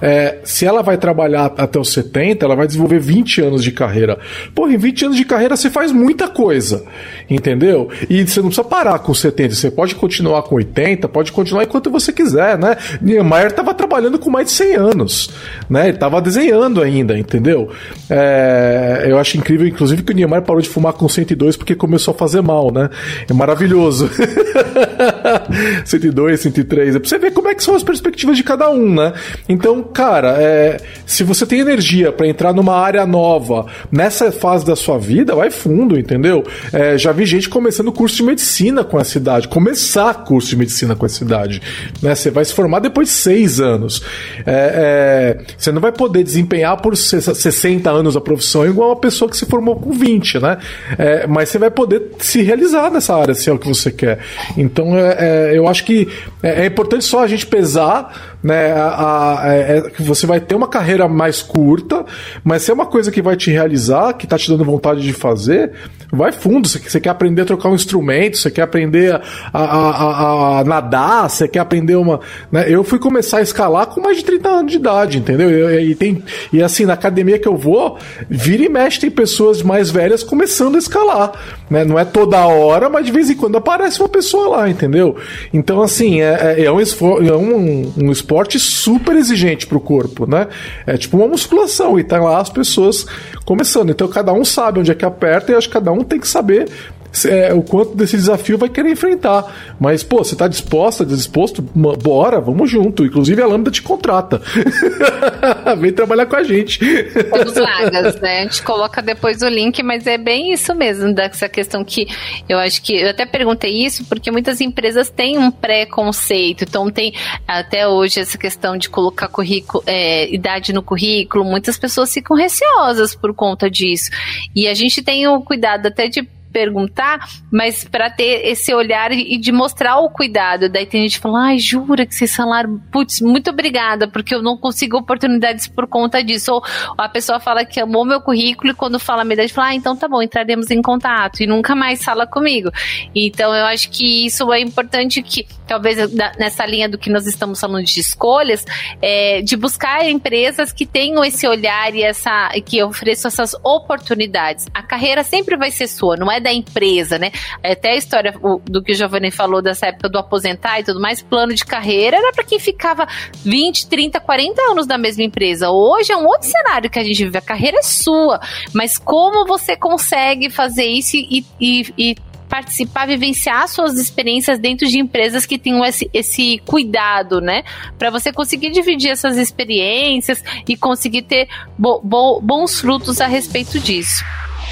é, se ela vai trabalhar até os 70, ela vai desenvolver 20 anos de carreira. Pô, em 20 anos de carreira você faz muita coisa, entendeu? E você não precisa parar com 70, você pode continuar com 80, pode continuar enquanto você quiser, né? Niemeyer estava trabalhando com mais de 100 anos, né? Ele estava desenhando ainda, entendeu? É, eu acho incrível, inclusive, que o Niemeyer parou de fumar com 102 porque começou a fazer mal, né? É maravilhoso. 102, 103. É pra você ver como é que são as perspectivas de cada um, né? Então, cara, é, se você tem energia para entrar numa área nova nessa fase da sua vida, vai fundo, entendeu? É, já vi gente começando curso de medicina com essa idade, começar curso de medicina com essa idade. Né? Você vai se formar depois de seis anos. É, é você não vai poder desempenhar por 60 anos a profissão igual uma pessoa que se formou com 20, né? É, mas você vai poder se realizar nessa área se é o que você quer. Então, é, eu acho que é importante só a gente pesar né? A, a, é, que você vai ter uma carreira mais curta, mas se é uma coisa que vai te realizar, que tá te dando vontade de fazer, vai fundo. Você, você quer aprender a trocar um instrumento, você quer aprender a, a, a nadar, você quer aprender uma. Né? Eu fui começar a escalar com mais de 30 anos de idade, entendeu? E, e, tem, e assim, na academia que eu vou, vira e mexe, tem pessoas mais velhas começando a escalar. Né? Não é toda hora, mas de vez em quando aparece uma pessoa lá, entendeu? Então, assim, é, é, é um, é um, um esporte super exigente pro corpo, né? É tipo uma musculação, e tá lá as pessoas começando. Então cada um sabe onde é que aperta e acho que cada um tem que saber é, o quanto desse desafio vai querer enfrentar. Mas, pô, você tá disposta, disposto? Bora, vamos junto. Inclusive a Lambda te contrata. Vem trabalhar com a gente. Todos vagas, né? A gente coloca depois o link, mas é bem isso mesmo, dessa questão que eu acho que. Eu até perguntei isso porque muitas empresas têm um pré-conceito. Então, tem até hoje essa questão de colocar currículo, é, idade no currículo. Muitas pessoas ficam receosas por conta disso. E a gente tem o cuidado até de perguntar, mas para ter esse olhar e de mostrar o cuidado. Daí tem gente que fala, ai, jura que esse salário, putz, muito obrigada, porque eu não consigo oportunidades por conta disso. Ou a pessoa fala que amou meu currículo e quando fala a minha idade, fala, ah, então tá bom, entraremos em contato e nunca mais fala comigo. Então eu acho que isso é importante que, talvez nessa linha do que nós estamos falando de escolhas, é, de buscar empresas que tenham esse olhar e essa, que ofereçam essas oportunidades. A carreira sempre vai ser sua, não é da empresa, né? Até a história do que o Giovanni falou dessa época do aposentar e tudo mais, plano de carreira era para quem ficava 20, 30, 40 anos da mesma empresa. Hoje é um outro cenário que a gente vive, a carreira é sua, mas como você consegue fazer isso e, e, e participar, vivenciar suas experiências dentro de empresas que tenham esse, esse cuidado, né? Para você conseguir dividir essas experiências e conseguir ter bo, bo, bons frutos a respeito disso.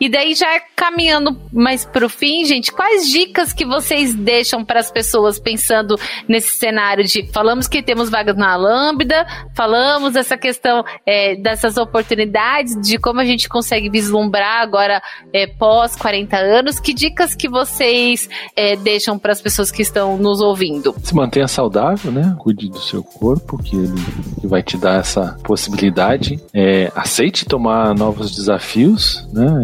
E daí já caminhando mais pro fim, gente, quais dicas que vocês deixam para as pessoas pensando nesse cenário de falamos que temos vagas na Lambda, falamos essa questão é, dessas oportunidades, de como a gente consegue vislumbrar agora é, pós 40 anos, que dicas que vocês é, deixam para as pessoas que estão nos ouvindo? Se mantenha saudável, né? Cuide do seu corpo, que ele que vai te dar essa possibilidade. É, aceite tomar novos desafios, né?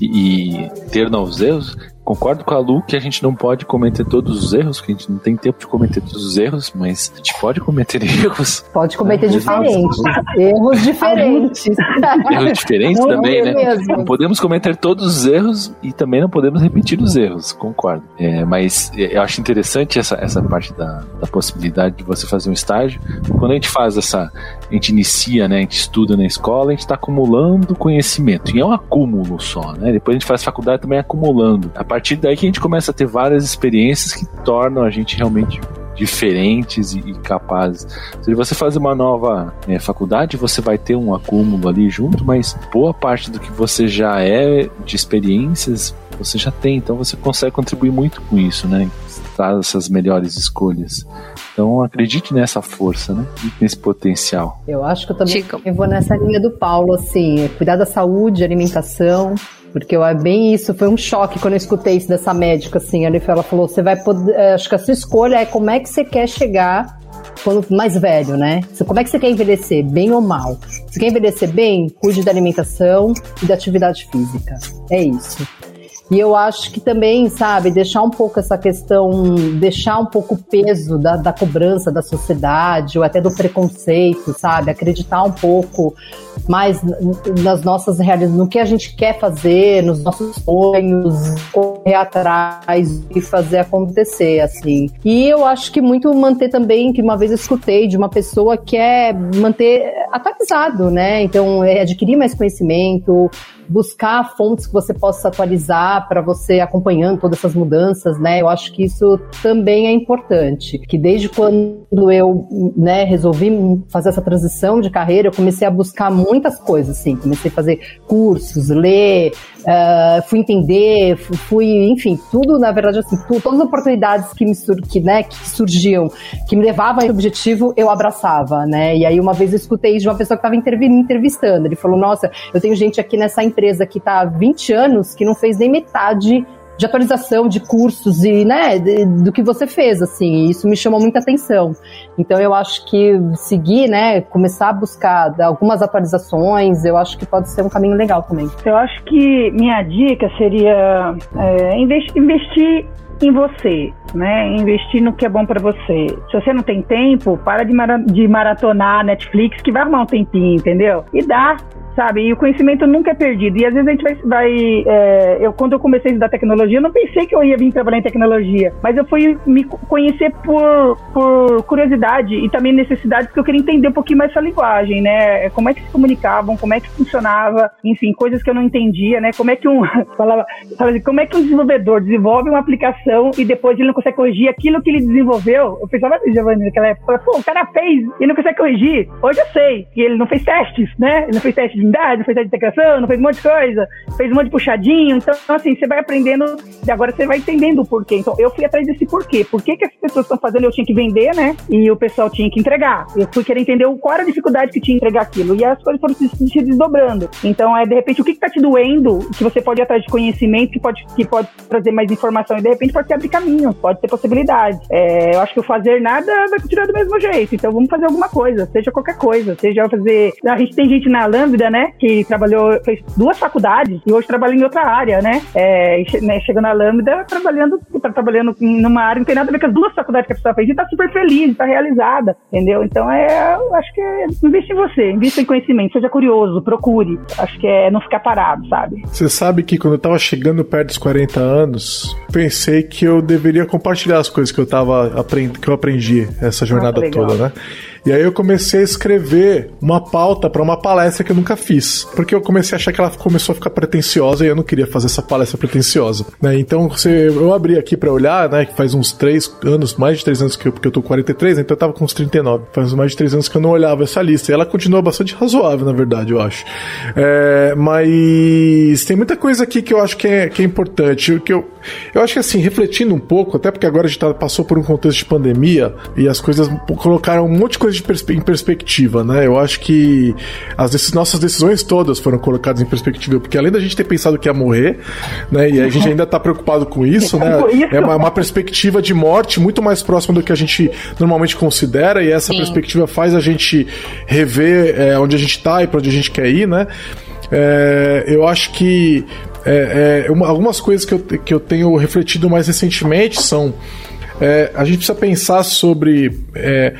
E, e ter novos erros, Concordo com a Lu que a gente não pode cometer todos os erros, que a gente não tem tempo de cometer todos os erros, mas a gente pode cometer erros. Pode cometer né? diferentes. erros diferentes. erros diferentes também, né? Mesmo. Não podemos cometer todos os erros e também não podemos repetir os erros, concordo. É, mas é, eu acho interessante essa, essa parte da, da possibilidade de você fazer um estágio. Quando a gente faz essa. A gente inicia, né? A gente estuda na escola, a gente está acumulando conhecimento. E é um acúmulo só, né? Depois a gente faz faculdade também acumulando. A partir daí que a gente começa a ter várias experiências que tornam a gente realmente diferentes e, e capazes. Se você fazer uma nova né, faculdade, você vai ter um acúmulo ali junto, mas boa parte do que você já é de experiências você já tem, então você consegue contribuir muito com isso, né? Traz essas melhores escolhas. Então acredite nessa força, né? nesse potencial. Eu acho que eu também Chico. eu vou nessa linha do Paulo, assim, cuidar da saúde, alimentação, porque eu, é bem isso, foi um choque quando eu escutei isso dessa médica, assim, ela falou, você vai poder, é, acho que a sua escolha é como é que você quer chegar quando mais velho, né? Como é que você quer envelhecer, bem ou mal? Você quer envelhecer bem? Cuide da alimentação e da atividade física. É isso. E eu acho que também, sabe, deixar um pouco essa questão, deixar um pouco o peso da, da cobrança da sociedade ou até do preconceito, sabe? Acreditar um pouco mais nas nossas realidades, no que a gente quer fazer, nos nossos sonhos, correr atrás e fazer acontecer, assim. E eu acho que muito manter também, que uma vez eu escutei de uma pessoa que é manter atualizado, né? Então, é adquirir mais conhecimento, buscar fontes que você possa atualizar para você acompanhando todas essas mudanças, né? Eu acho que isso também é importante. Que desde quando eu, né, resolvi fazer essa transição de carreira, eu comecei a buscar muitas coisas, assim. Comecei a fazer cursos, ler, uh, fui entender, fui, enfim, tudo, na verdade, assim, tu, todas as oportunidades que me que, né, que surgiam, que me levavam a esse objetivo, eu abraçava, né? E aí uma vez eu escutei de uma pessoa que estava me entrevistando. Ele falou: Nossa, eu tenho gente aqui nessa empresa que está há 20 anos que não fez nem metade de atualização de cursos e, né, de, do que você fez, assim, isso me chamou muita atenção. Então eu acho que seguir, né, começar a buscar algumas atualizações, eu acho que pode ser um caminho legal também. Eu acho que minha dica seria é, investir em você, né? Investir no que é bom para você. Se você não tem tempo, para de, mara de maratonar Netflix, que vai arrumar um tempinho, entendeu? E dá sabe? E o conhecimento nunca é perdido. E às vezes a gente vai. vai é, eu, quando eu comecei a estudar tecnologia, eu não pensei que eu ia vir trabalhar em tecnologia, mas eu fui me conhecer por, por curiosidade e também necessidade, porque eu queria entender um pouquinho mais essa linguagem, né? Como é que se comunicavam, como é que funcionava, enfim, coisas que eu não entendia, né? Como é que um. falava, falava assim, como é que um desenvolvedor desenvolve uma aplicação e depois ele não consegue corrigir aquilo que ele desenvolveu? Eu pensava assim, Giovanni, naquela época, pô, o cara fez e não consegue corrigir. Hoje eu sei que ele não fez testes, né? Ele não fez testes não fez a integração, não fez um monte de coisa, fez um monte de puxadinho. Então, assim, você vai aprendendo e agora você vai entendendo o porquê. Então, eu fui atrás desse porquê. Por que, que as pessoas estão fazendo? Eu tinha que vender, né? E o pessoal tinha que entregar. Eu fui querer entender qual era a dificuldade que tinha em entregar aquilo. E as coisas foram se, se desdobrando. Então, é de repente, o que, está te doendo, que você pode ir atrás de conhecimento, que pode, que pode trazer mais informação. E de repente pode ser abrir caminho, pode ter possibilidade. É, eu acho que o fazer nada vai continuar do mesmo jeito. Então, vamos fazer alguma coisa, seja qualquer coisa. Seja fazer. A gente tem gente na Lambda, né? Que trabalhou, fez duas faculdades e hoje trabalha em outra área, né? É, né chegando na Lambda, trabalhando, tá trabalhando numa área não tem nada a ver com as duas faculdades que a pessoa fez e tá super feliz, tá realizada, entendeu? Então é, eu acho que é investir em você, invista em conhecimento, seja curioso, procure. Acho que é não ficar parado, sabe? Você sabe que quando eu tava chegando perto dos 40 anos, pensei que eu deveria compartilhar as coisas que eu tava aprend... que eu aprendi essa jornada ah, toda, né? E aí eu comecei a escrever uma pauta para uma palestra que eu nunca fiz. Porque eu comecei a achar que ela começou a ficar pretensiosa e eu não queria fazer essa palestra pretensiosa. Né? Então você, eu abri aqui para olhar, né? Que faz uns 3 anos, mais de 3 anos que eu, porque eu tô com 43, então eu tava com uns 39. Faz mais de 3 anos que eu não olhava essa lista. E ela continua bastante razoável, na verdade, eu acho. É, mas tem muita coisa aqui que eu acho que é, que é importante. Que eu, eu acho que assim, refletindo um pouco, até porque agora a gente tá, passou por um contexto de pandemia e as coisas colocaram um monte de coisa de perspe em perspectiva, né? Eu acho que as nossas decisões todas foram colocadas em perspectiva, porque além da gente ter pensado que ia morrer, né? E a gente ainda tá preocupado com isso, né? É uma, uma perspectiva de morte muito mais próxima do que a gente normalmente considera, e essa Sim. perspectiva faz a gente rever é, onde a gente tá e para onde a gente quer ir, né? É, eu acho que é, é, uma, algumas coisas que eu, que eu tenho refletido mais recentemente são. É, a gente precisa pensar sobre é,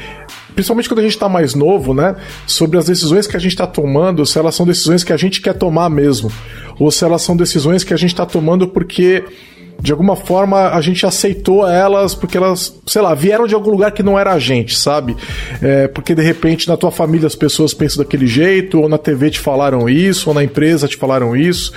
principalmente quando a gente está mais novo, né? Sobre as decisões que a gente está tomando, se elas são decisões que a gente quer tomar mesmo, ou se elas são decisões que a gente está tomando porque de alguma forma a gente aceitou elas porque elas, sei lá, vieram de algum lugar que não era a gente, sabe? É, porque de repente na tua família as pessoas pensam daquele jeito, ou na TV te falaram isso, ou na empresa te falaram isso.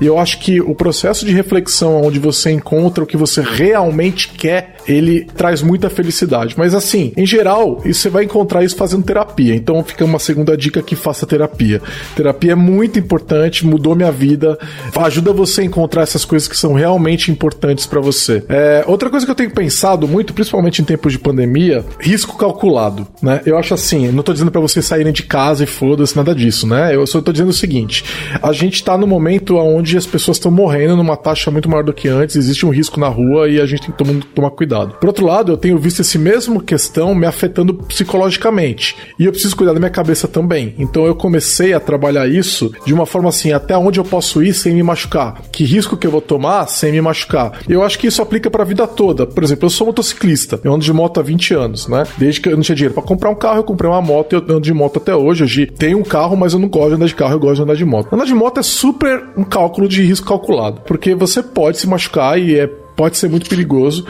E eu acho que o processo de reflexão onde você encontra o que você realmente quer, ele traz muita felicidade. Mas assim, em geral, você vai encontrar isso fazendo terapia. Então fica uma segunda dica que faça terapia. Terapia é muito importante, mudou minha vida, ajuda você a encontrar essas coisas que são realmente importantes para você. É, outra coisa que eu tenho pensado muito, principalmente em tempos de pandemia, risco calculado, né? Eu acho assim, não tô dizendo para vocês saírem de casa e foda-se nada disso, né? Eu só tô dizendo o seguinte, a gente tá no momento onde onde as pessoas estão morrendo numa taxa muito maior do que antes, existe um risco na rua e a gente tem que tomar, tomar cuidado. Por outro lado, eu tenho visto esse mesmo questão me afetando psicologicamente. E eu preciso cuidar da minha cabeça também. Então eu comecei a trabalhar isso de uma forma assim, até onde eu posso ir sem me machucar. Que risco que eu vou tomar sem me machucar. Eu acho que isso aplica para a vida toda. Por exemplo, eu sou motociclista. Eu ando de moto há 20 anos, né? Desde que eu não tinha dinheiro para comprar um carro, eu comprei uma moto e eu ando de moto até hoje. Hoje tenho um carro, mas eu não gosto de andar de carro, eu gosto de andar de moto. Andar de moto é super um cálculo cálculo de risco calculado, porque você pode se machucar e é, pode ser muito perigoso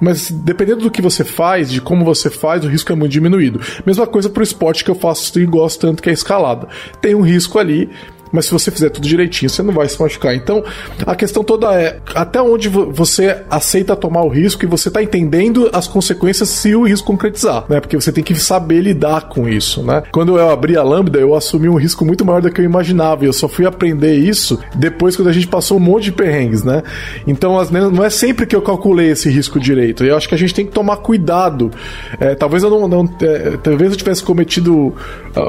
mas dependendo do que você faz, de como você faz, o risco é muito diminuído. Mesma coisa para o esporte que eu faço e gosto tanto, que é a escalada. Tem um risco ali, mas se você fizer tudo direitinho, você não vai se machucar. Então, a questão toda é até onde você aceita tomar o risco e você tá entendendo as consequências se o risco concretizar, né? Porque você tem que saber lidar com isso, né? Quando eu abri a Lambda, eu assumi um risco muito maior do que eu imaginava e eu só fui aprender isso depois quando a gente passou um monte de perrengues, né? Então, não é sempre que eu calculei esse risco direito. Eu acho que a gente tem que tomar cuidado. É, talvez eu não, não é, talvez eu tivesse cometido uh,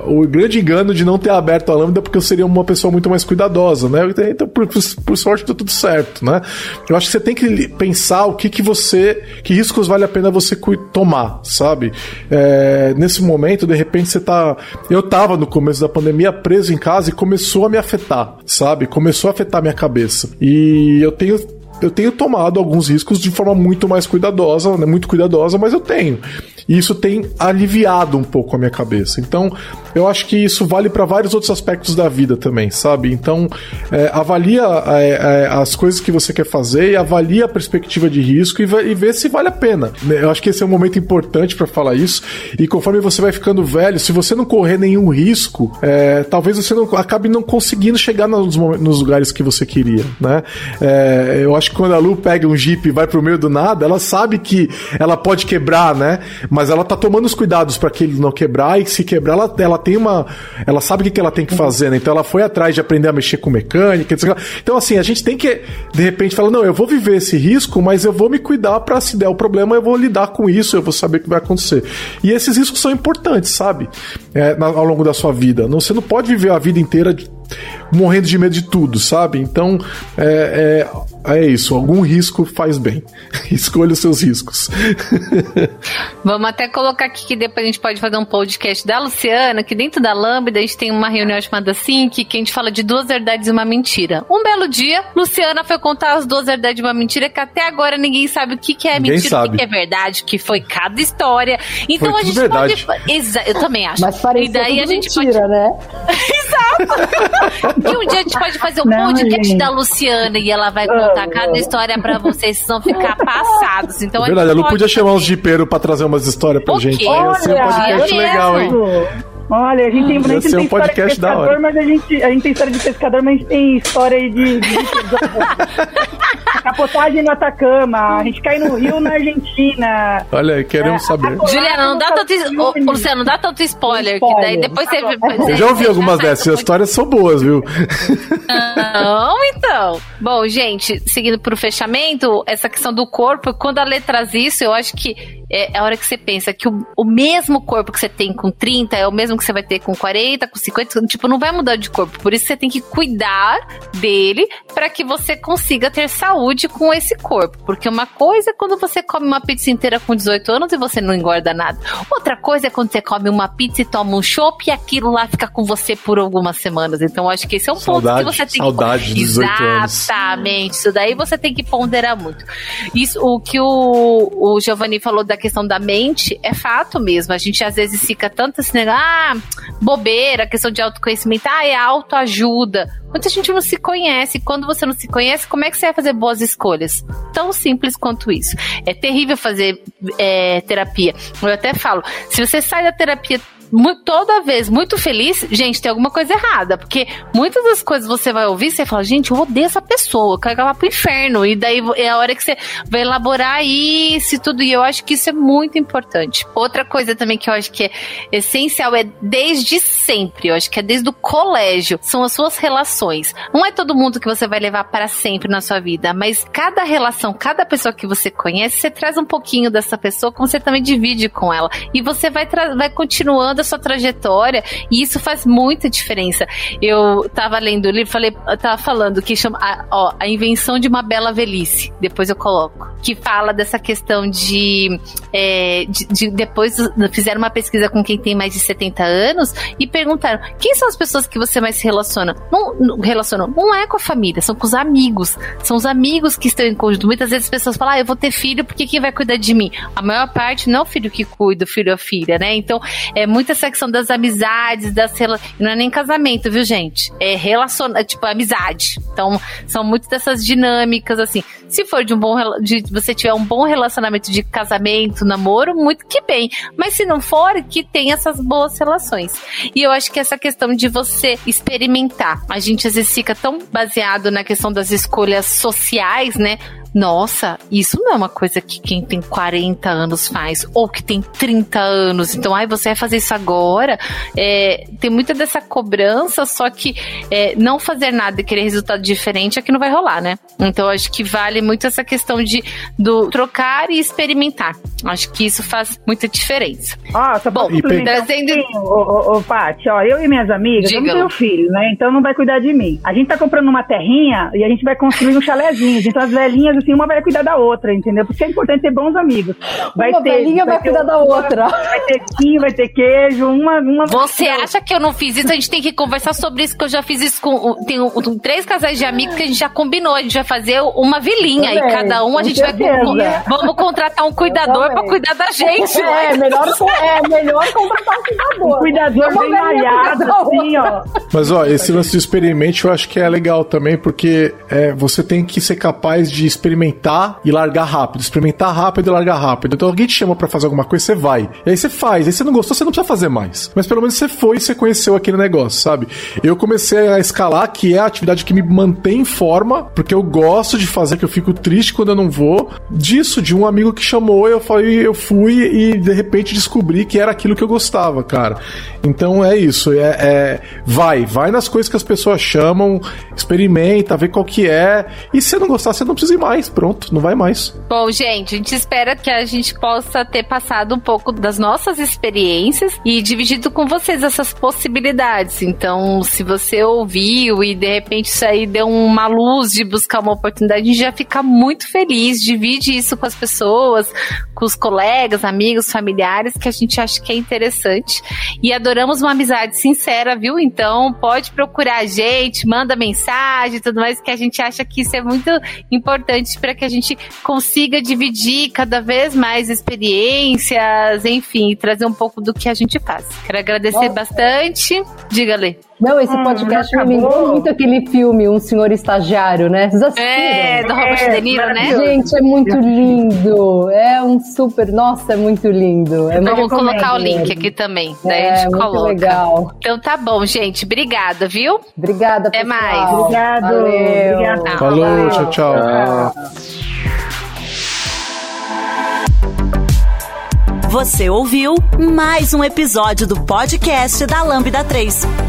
o grande engano de não ter aberto a Lambda porque eu seria uma pessoa muito mais cuidadosa, né? Então, por, por sorte, tá tudo certo, né? Eu acho que você tem que pensar o que que você, que riscos vale a pena você tomar, sabe? É, nesse momento, de repente, você tá. Eu tava no começo da pandemia preso em casa e começou a me afetar, sabe? Começou a afetar minha cabeça. E eu tenho eu tenho tomado alguns riscos de forma muito mais cuidadosa, né, muito cuidadosa, mas eu tenho. E isso tem aliviado um pouco a minha cabeça. Então, eu acho que isso vale para vários outros aspectos da vida também, sabe? Então, é, avalia é, é, as coisas que você quer fazer e avalia a perspectiva de risco e, e vê se vale a pena. Eu acho que esse é um momento importante para falar isso. E conforme você vai ficando velho, se você não correr nenhum risco, é, talvez você não, acabe não conseguindo chegar nos, nos lugares que você queria, né? É, eu acho que quando a Lu pega um Jeep e vai pro meio do nada, ela sabe que ela pode quebrar, né? Mas ela tá tomando os cuidados para que ele não quebrar e se quebrar, ela, ela tem uma. Ela sabe o que, que ela tem que fazer, né? Então ela foi atrás de aprender a mexer com mecânica, etc. Então, assim, a gente tem que, de repente, falar: não, eu vou viver esse risco, mas eu vou me cuidar para se der o problema, eu vou lidar com isso, eu vou saber o que vai acontecer. E esses riscos são importantes, sabe? É, ao longo da sua vida. Não, você não pode viver a vida inteira morrendo de medo de tudo, sabe? Então, é, é, é isso. Algum risco faz bem. Escolha os seus riscos. Vamos até colocar aqui que depois a gente pode fazer um podcast da Luciana, que dentro da Lambda a gente tem uma reunião chamada Sync, que a gente fala de duas verdades e uma mentira. Um belo dia, Luciana foi contar as duas verdades e uma mentira, que até agora ninguém sabe o que, que é ninguém mentira, sabe. o que, que é verdade, que foi cada história. Então foi a gente verdade. pode. Exa eu também acho. Mas e daí a gente mentira, pode... né? Exato! E um dia a gente pode fazer um não, podcast gente. da Luciana e ela vai contar oh, cada história pra vocês, vocês vão ficar passados. Então, é verdade, ela não podia chamar os jipeiros pra trazer umas histórias pra gente. Olha, Ia ser um podcast legal, hein? Olha, a gente tem, a gente tem um história de pescador, mas a gente, a gente tem história de pescador, mas a gente tem história aí de. de... Capotagem no Atacama, a gente cai no Rio na Argentina. Olha, queremos é, saber. Juliana, não dá tanto. Ô, Luciano, não dá tanto spoiler, spoiler. que daí depois você. Eu já ouvi algumas dessas, as histórias são boas, viu? Não, então. Bom, gente, seguindo pro fechamento, essa questão do corpo, quando a Lê traz isso, eu acho que é, é a hora que você pensa que o, o mesmo corpo que você tem com 30 é o mesmo que você vai ter com 40, com 50, tipo, não vai mudar de corpo. Por isso você tem que cuidar dele para que você consiga ter saúde com esse corpo. Porque uma coisa é quando você come uma pizza inteira com 18 anos e você não engorda nada. Outra coisa é quando você come uma pizza e toma um chopp e aquilo lá fica com você por algumas semanas. Então, acho que esse é um saudade, ponto que você tem saudade que. De 18 anos. Exatamente. Isso daí você tem que ponderar muito. Isso, o que o, o Giovanni falou da questão da mente é fato mesmo. A gente às vezes fica tanto assim, ah, bobeira, questão de autoconhecimento, ah, é autoajuda. Muita gente não se conhece. Quando você não se conhece, como é que você vai fazer boas escolhas? Tão simples quanto isso. É terrível fazer é, terapia. Eu até falo, se você sai da terapia toda vez muito feliz, gente, tem alguma coisa errada. Porque muitas das coisas você vai ouvir, você fala, gente, eu odeio essa pessoa, eu quero que ela vá pro inferno. E daí é a hora que você vai elaborar isso e tudo. E eu acho que isso é muito importante. Outra coisa também que eu acho que é essencial é desde sempre, eu acho que é desde o colégio, são as suas relações. Não é todo mundo que você vai levar para sempre na sua vida, mas cada relação, cada pessoa que você conhece, você traz um pouquinho dessa pessoa, como você também divide com ela. E você vai, vai continuando toda a sua trajetória e isso faz muita diferença. Eu tava lendo o livro, falei, tava falando que chama, a, ó, a invenção de uma bela velhice. Depois eu coloco. Que fala dessa questão de, é, de, de, depois fizeram uma pesquisa com quem tem mais de 70 anos e perguntaram quem são as pessoas que você mais se relaciona? Não, não não é com a família, são com os amigos. São os amigos que estão em conjunto. Muitas vezes as pessoas falam, ah, eu vou ter filho porque quem vai cuidar de mim? A maior parte não é o filho que cuida, o filho é a filha, né? Então, é muito muito essa questão das amizades, das não é nem casamento, viu, gente? É relacion... É, tipo amizade. Então, são muitas dessas dinâmicas assim. Se for de um bom de você tiver um bom relacionamento de casamento, namoro, muito que bem. Mas se não for, que tem essas boas relações. E eu acho que essa questão de você experimentar. A gente às vezes fica tão baseado na questão das escolhas sociais, né? Nossa, isso não é uma coisa que quem tem 40 anos faz, ou que tem 30 anos, então, ai, você vai fazer isso agora. É, tem muita dessa cobrança, só que é, não fazer nada e querer resultado diferente é que não vai rolar, né? Então, acho que vale muito essa questão de do trocar e experimentar. Acho que isso faz muita diferença. Ah, só Bom, trazendo. Ô, ô, ô, Paty, ó, eu e minhas amigas, Diga eu não tenho filho, né? Então não vai cuidar de mim. A gente tá comprando uma terrinha e a gente vai construir um chalézinho. Então as velhinhas assim, uma vai cuidar da outra, entendeu? Porque é importante ter bons amigos. Vai uma ter, velhinha vai, vai cuidar da outra. Vai ter quinho, vai ter queijo, uma. uma Você acha que eu não fiz isso? A gente tem que conversar sobre isso, que eu já fiz isso com. Tem um, três casais de amigos que a gente já combinou. A gente vai fazer uma vilinha e cada um a gente certeza. vai. Vamos contratar um cuidador para cuidar da gente. É, melhor, é melhor contratar um cuidador. Um cuidador bem malhado, assim, ó. Mas, ó, esse lance de experimente eu acho que é legal também, porque é, você tem que ser capaz de experimentar e largar rápido. Experimentar rápido e largar rápido. Então alguém te chama para fazer alguma coisa, você vai. E aí você faz. Aí você não gostou, você não precisa fazer mais. Mas pelo menos você foi e você conheceu aquele negócio, sabe? Eu comecei a escalar, que é a atividade que me mantém em forma, porque eu gosto de fazer, que eu fico triste quando eu não vou. Disso, de um amigo que chamou, eu falei, eu fui e de repente descobri que era aquilo que eu gostava, cara. Então é isso. É, é vai, vai nas coisas que as pessoas chamam, experimenta, vê qual que é. E se não gostar, você não precisa ir mais. Pronto, não vai mais. Bom, gente, a gente espera que a gente possa ter passado um pouco das nossas experiências e dividido com vocês essas possibilidades. Então, se você ouviu e de repente isso aí deu uma luz de buscar uma oportunidade, a gente já fica muito feliz. Divide isso com as pessoas, com os colegas, amigos, familiares, que a gente acha que é interessante. E adoramos uma amizade sincera, viu? Então, pode procurar a gente, manda mensagem e tudo mais, que a gente acha que isso é muito importante para que a gente consiga dividir cada vez mais experiências, enfim, trazer um pouco do que a gente faz. Quero agradecer Nossa. bastante. Diga, Lê. Não, esse hum, podcast me lembrou muito aquele filme, Um Senhor Estagiário, né? Vocês assistiram? É, do Robert é, De Niro, né? Gente, é muito lindo. É um super. Nossa, é muito lindo. É Vamos colocar o link aqui também. Daí é, a gente muito coloca. legal. Então tá bom, gente. Obrigada, viu? Obrigada, Até pessoal. mais. Obrigado. Valeu. Obrigado. Falou, tchau, tchau. tchau. Você ouviu mais um episódio do podcast da Lambda 3.